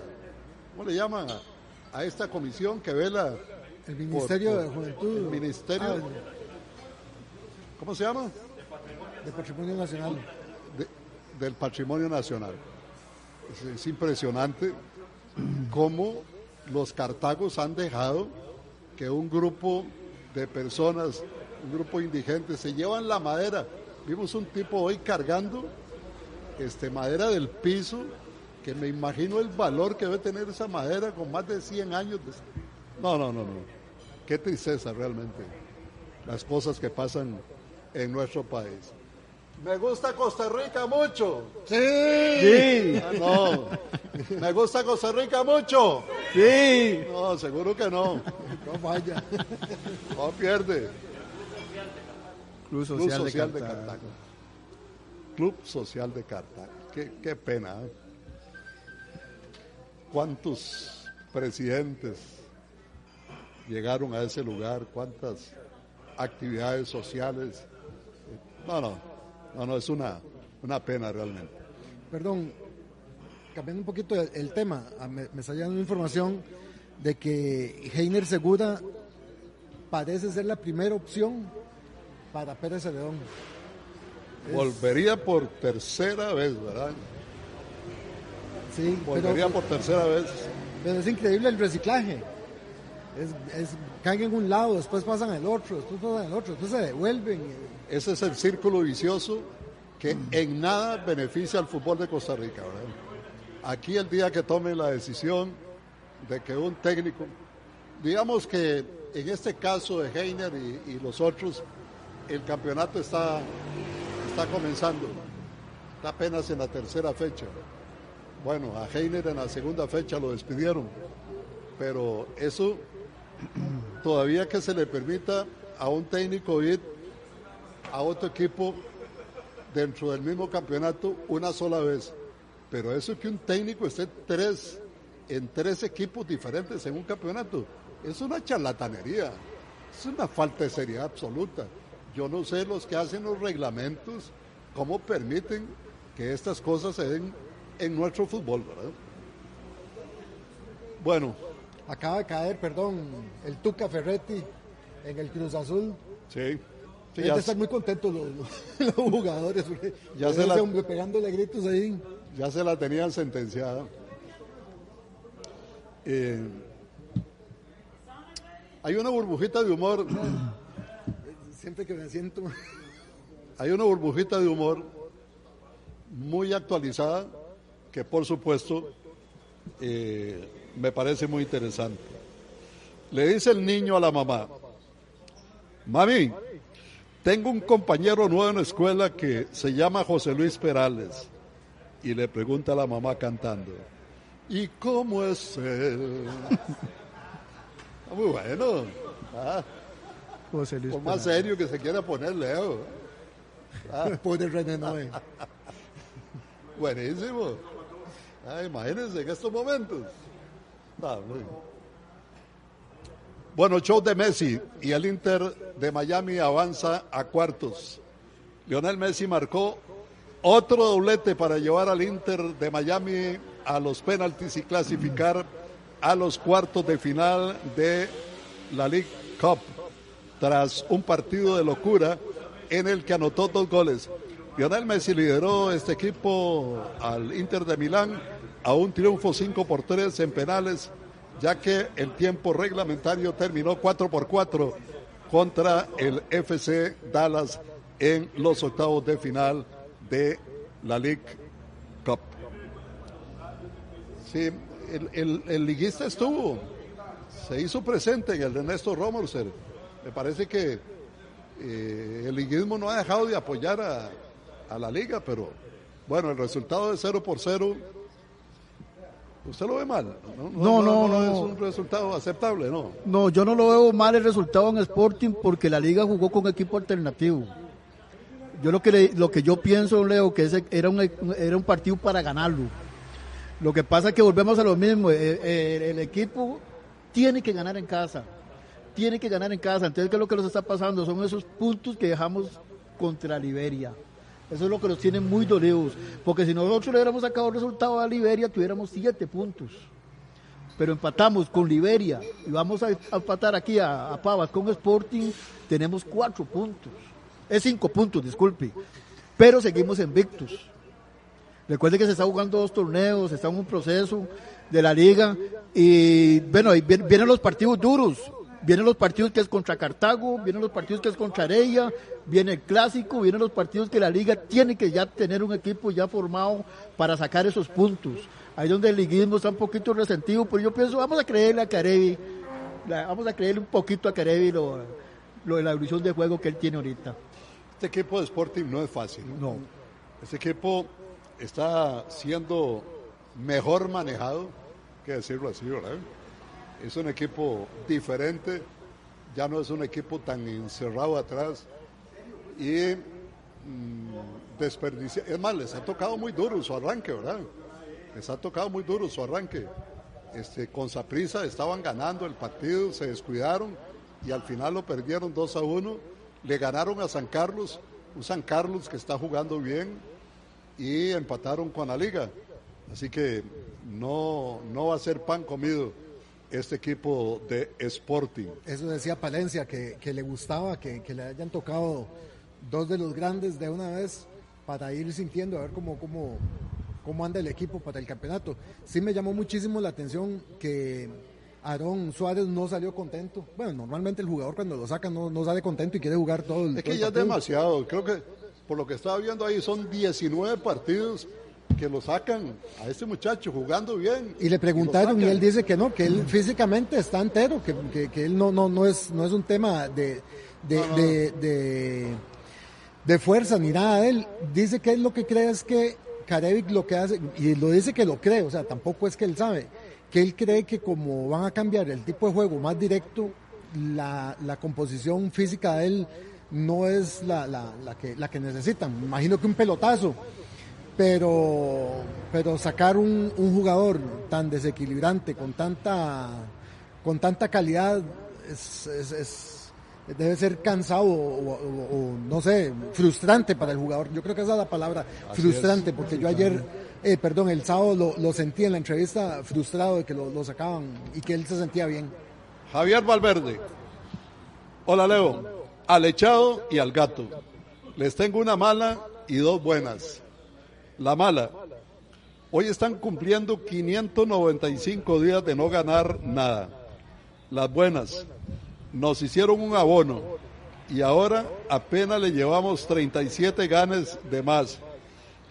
¿Cómo le llaman a, a esta comisión que vela? El Ministerio por- de Juventud. El Ministerio. Ah, ¿Cómo se llama? de Patrimonio Nacional. de- del patrimonio nacional. Es, es impresionante cómo los cartagos han dejado que un grupo de personas, un grupo indigente, se llevan la madera. Vimos un tipo hoy cargando este, madera del piso, que me imagino el valor que debe tener esa madera con más de 100 años. de- No, no, no, no. Qué tristeza realmente las cosas que pasan en nuestro país. Me gusta Costa Rica mucho. Sí. Sí. Ah, no. Me gusta Costa Rica mucho. Sí. No, seguro que no. No vaya. No pierde. Club Club Social, Social de de Cartago. Cartago. Club Social de Cartago. Qué, qué pena. ¿eh? cuántos presidentes llegaron a ese lugar, cuántas actividades sociales. No, no, no, no, es una, una pena realmente. Perdón, cambiando un poquito el, el tema, ah, me, me está llegando información de que Heiner Segura parece ser la primera opción para Pérez Celedón. Es- Volvería por tercera vez, ¿verdad? Sí, Volvería pero, por tercera vez. pero es increíble el reciclaje. Es, es- caen en un lado, después pasan al otro, después pasan al otro, después se devuelven. Ese es el círculo vicioso que en nada beneficia al fútbol de Costa Rica. Aquí el día que tome la decisión de que un técnico, digamos que en este caso de Heiner y, y los otros, el campeonato está, está comenzando, está apenas en la tercera fecha. Bueno, a Heiner en la segunda fecha lo despidieron, pero eso todavía que se le permita a un técnico ir a otro equipo dentro del mismo campeonato una sola vez. Pero eso es que un técnico esté tres, en tres equipos diferentes en un campeonato, es una charlatanería, es una falta de seriedad absoluta. Yo no sé los que hacen los reglamentos, cómo permiten que estas cosas se den en nuestro fútbol, ¿verdad? Bueno. Acaba de caer, perdón, el Tuca Ferretti en el Cruz Azul. Sí. Ya se- muy contentos los, los jugadores. porque Ya se la- hombre pegándole gritos ahí. Ya se la tenían sentenciada. Eh, hay una burbujita de humor. Siempre que me siento. Hay una burbujita de humor muy actualizada que por supuesto eh, me parece muy interesante. Le dice el niño a la mamá, mami, tengo un compañero nuevo en la escuela que se llama José Luis Perales. Y le pregunta a la mamá cantando, ¿y cómo es él? Muy bueno. Ah, José Luis por más Perales. serio que se quiera poner Leo. Ah. Pobre René Noé. Buenísimo. Ah, imagínense en estos momentos. Ah, muy. Bueno, show de Messi y el Inter de Miami avanza a cuartos. Lionel Messi marcó otro doblete para llevar al Inter de Miami a los penaltis y clasificar a los cuartos de final de la League Cup tras un partido de locura en el que anotó dos goles. Lionel Messi lideró este equipo al Inter de Milán a un triunfo 5 por 3 en penales, ya que el tiempo reglamentario terminó 4 por 4 contra el FC Dallas en los octavos de final de la League Cup. Sí, el, liguista estuvo, se hizo presente en el de Néstor Romorser. Me parece que eh, el liguismo no ha dejado de apoyar a, a la liga, pero bueno, el resultado de 0 por 0, ¿usted lo ve mal? No, no, no. Es un resultado aceptable, ¿no? No, yo no lo veo mal el resultado en Sporting porque la liga jugó con equipo alternativo. Yo lo que le- lo que yo pienso, Leo, que ese era un era un partido para ganarlo. Lo que pasa es que volvemos a lo mismo. eh, eh, el equipo tiene que ganar en casa. Tiene que ganar en casa. Entonces, ¿qué es lo que nos está pasando? Son esos puntos que dejamos contra Liberia. Eso es lo que nos tiene muy dolidos. Porque si nosotros le hubiéramos sacado resultado a Liberia, tuviéramos siete puntos pero empatamos con Liberia y vamos a, empatar aquí a, Pavas con Sporting, tenemos cuatro puntos. Es cinco puntos, disculpe. Pero seguimos invictos. Recuerde que se está jugando dos torneos, está en un proceso de la liga y bueno, vienen los partidos duros. Vienen los partidos que es contra Cartago, vienen los partidos que es contra Arella, viene el clásico, vienen los partidos que la liga tiene que ya tener un equipo ya formado para sacar esos puntos. Ahí donde el liguismo está un poquito resentido, pero yo pienso, vamos a creerle a Carevi, vamos a creerle un poquito a Carevi lo, lo de la evolución de juego que él tiene ahorita. Este equipo de Sporting no es fácil. No. Este equipo está siendo mejor manejado, que decirlo así, ¿verdad? Es un equipo diferente, ya no es un equipo tan encerrado atrás y mm, desperdicia. Es más, les ha tocado muy duro su arranque, ¿verdad? Les ha tocado muy duro su arranque. este, con Saprisa estaban ganando el partido, se descuidaron y al final lo perdieron 2 a 1. Le ganaron a San Carlos, un San Carlos que está jugando bien y empataron con la liga. Así que no, no va a ser pan comido este equipo de Sporting. Eso decía Palencia, que, le gustaba que le hayan tocado dos de los grandes de una vez para ir sintiendo a ver cómo, cómo, cómo anda el equipo para el campeonato. Sí me llamó muchísimo la atención que Aarón Suárez no salió contento. Bueno, normalmente el jugador cuando lo saca no, no sale contento y quiere jugar todo el Es todo que el ya es demasiado. Creo que por lo que estaba viendo ahí son 19 partidos que lo sacan a este muchacho jugando bien. Y le preguntaron y él dice que no, que él físicamente está entero, que, que, que él no, no, no, es, no es un tema de, de, No, no, de, de- de fuerza ni nada de él. Dice que él lo que cree es que Karevic lo que hace, y lo dice que lo cree, o sea, tampoco es que él sabe, que él cree que como van a cambiar el tipo de juego más directo, la, la composición física de él no es la, la, que, la que necesitan. Me imagino que un pelotazo pero pero sacar un, un jugador tan desequilibrante con tanta con tanta calidad es, es- es- debe ser cansado o, o- o, no sé frustrante para el jugador yo creo que esa es la palabra Así frustrante es. porque yo ayer eh, perdón el sábado lo, lo sentí en la entrevista frustrado de que lo, lo sacaban y que él se sentía bien Javier Valverde. Hola Leo. Al echado y al gato. Les tengo una mala y dos buenas. La mala. Hoy están cumpliendo 595 días de no ganar nada. Las buenas. Nos hicieron un abono y ahora apenas le llevamos 37 ganes de más.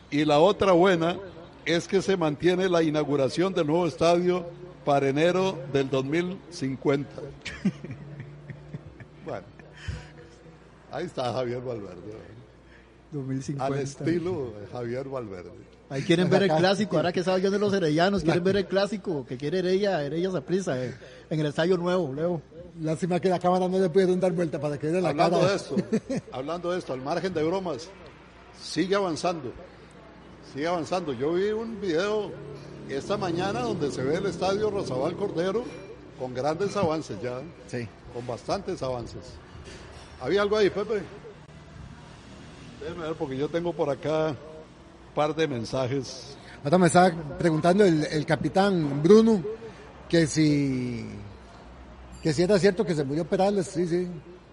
Y la otra buena es que se mantiene la inauguración del nuevo estadio para enero del 2050. Bueno, ahí está Javier Valverde. 2050. Al estilo de Javier Valverde. Ahí quieren ver el clásico, ahora que estaba de los heredianos, quieren ver el clásico que quiere Heredia, Heredia Saprissa eh, en el estadio nuevo, Leo. Lástima que la cámara no le pudieron dar vuelta para que la Hablando cara de esto, hablando de esto, al margen de bromas, sigue avanzando, sigue avanzando. Yo vi un video esta mañana donde se ve el estadio Rosabal Cordero con grandes avances ya, sí. con bastantes avances. ¿Había algo ahí, Pepe? Déjeme ver porque yo tengo por acá un par de mensajes. Ahora me estaba preguntando el, el capitán Bruno que si que si era cierto que se murió Perales, sí, sí,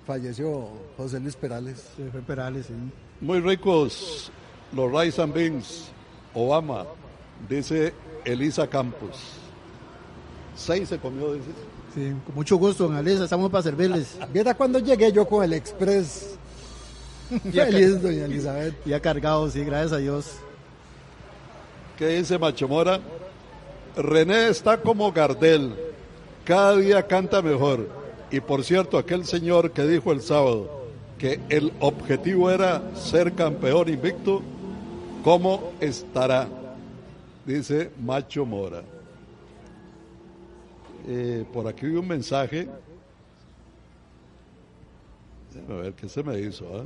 falleció José Luis Perales. Sí, fue Perales, sí. Muy ricos los rice and beans. Obama, dice Elisa Campos. Seis se comió, dices. Sí, con mucho gusto, don Alisa, estamos para servirles. Viera cuando llegué yo con el Express. Ya Feliz, doña Elizabeth. Ya cargado, sí, gracias a Dios. ¿Qué dice Machomora? René está como Gardel. Cada día canta mejor. Y por cierto, aquel señor que dijo el sábado que el objetivo era ser campeón invicto, ¿cómo estará? Dice Macho Mora. Eh, por aquí vi un mensaje. Déjame ver qué se me hizo. ah?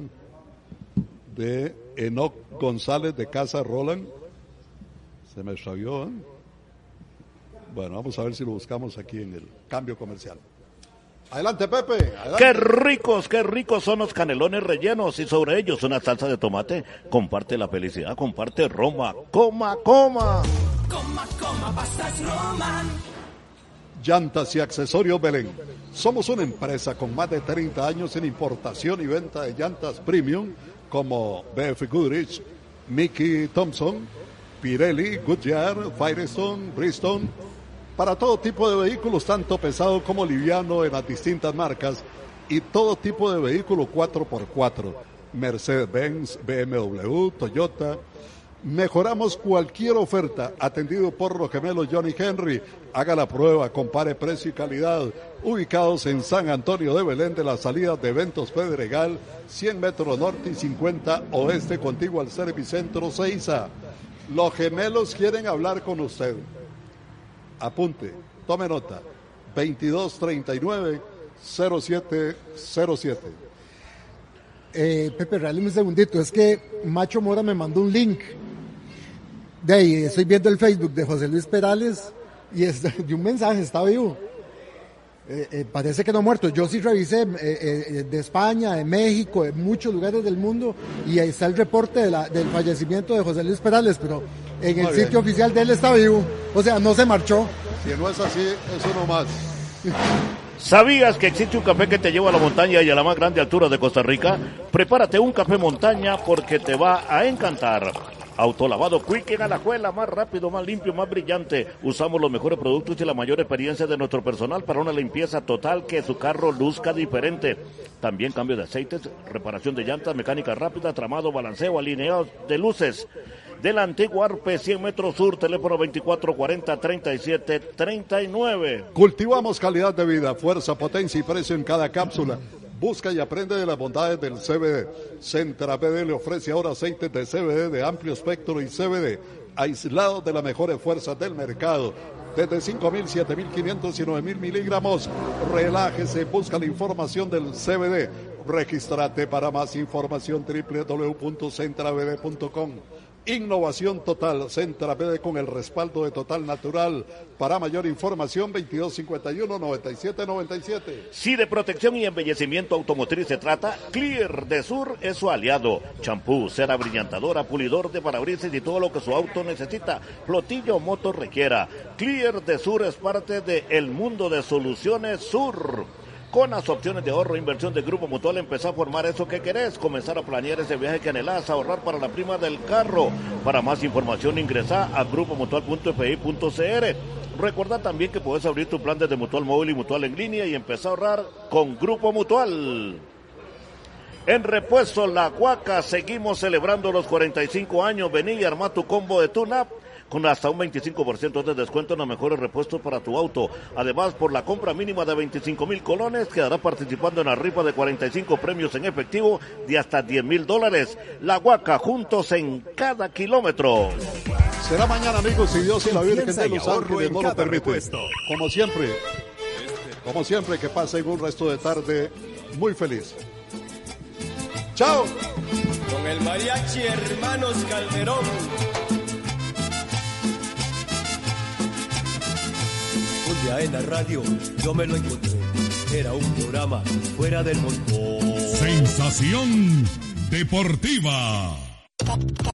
De Enoc González de Casa Roland. Se me extravió. ¿eh? Bueno, vamos a ver si lo buscamos aquí en el cambio comercial. Adelante, Pepe. Adelante. Qué ricos, qué ricos son los canelones rellenos y sobre ellos una salsa de tomate. Comparte la felicidad, comparte Roma. Coma, coma. Coma, coma, pastas Roman. Llantas y accesorios Belén. Somos una empresa con más de 30 años en importación y venta de llantas premium como BF Goodrich, Mickey Thompson, Pirelli, Goodyear, Firestone, Bridgestone, para todo tipo de vehículos, tanto pesado como liviano en las distintas marcas y todo tipo de vehículo 4x4, Mercedes-Benz, BMW, Toyota, Mejoramos cualquier oferta atendido por los gemelos Johnny Henry. Haga la prueba, compare precio y calidad. Ubicados en San Antonio de Belén de la salida de Eventos Pedregal, 100 metros norte y 50 oeste, contigo al Servicentro Seiza. Los gemelos quieren hablar con usted. Apunte, tome nota. 2239 0707. Eh, Pepe, regáleme un segundito. Es que Macho Mora me mandó un link. De ahí, estoy viendo el Facebook de José Luis Perales y es de un mensaje, está vivo. Eh, eh, parece que no ha muerto. Yo sí revisé de España, de México, de muchos lugares del mundo y ahí está el reporte del fallecimiento de José Luis Perales, pero en Muy el bien. sitio oficial de él está vivo. O sea, no se marchó. Si no es así, eso no más. ¿Sabías que existe un café que te lleva a la montaña y a la más grande altura de Costa Rica? Prepárate un café montaña porque te va a encantar. Autolavado Quick en Alajuela, más rápido, más limpio, más brillante. Usamos los mejores productos y la mayor experiencia de nuestro personal para una limpieza total que su carro luzca diferente. También cambio de aceites, reparación de llantas, mecánica rápida, tramado, balanceo, alineado de luces. De la antigua Arpe 100 metros sur, teléfono 2440-3739. Cultivamos calidad de vida, fuerza, potencia y precio en cada cápsula. Busca y aprende de las bondades del CBD. Centra BD le ofrece ahora aceites de CBD de amplio espectro y CBD, aislados de las mejores fuerzas del mercado. Desde 5.000, 7.500 y 9.000 miligramos. Relájese, busca la información del CBD. Regístrate para más información www.centrabd.com. Innovación total, Centra BD con el respaldo de Total Natural. Para mayor información, 2251-9797. Si de protección y embellecimiento automotriz se trata, Clear de Sur es su aliado. Champú, cera brillantadora, pulidor de parabrisas y todo lo que su auto necesita. Flotillo o moto requiera. Clear de Sur es parte de El Mundo de Soluciones Sur. Con las opciones de ahorro e inversión de Grupo Mutual, empezar a formar eso que querés, comenzar a planear ese viaje que anhelás, ahorrar para la prima del carro. Para más información ingresa a grupomutual.fi.cr. Recuerda también que puedes abrir tu plan desde Mutual Móvil y Mutual en línea y empezar a ahorrar con Grupo Mutual. En repuesto La Huaca, seguimos celebrando los 45 años. Vení y arma tu combo de tune-up con hasta un 25% de descuento en los mejores repuestos para tu auto. Además, por la compra mínima de 25 mil colones, quedará participando en la rifa de 45 premios en efectivo de hasta 10 mil dólares. La Huaca, juntos en cada kilómetro. Será mañana, amigos, si Dios y la Virgen de los Ángeles no lo permite. repuesto. Como siempre, como siempre, que pasen un resto de tarde muy feliz. ¡Chao! Con el mariachi Hermanos Calderón. Un día en la radio yo me lo encontré. Era un programa fuera del montón. Sensación deportiva.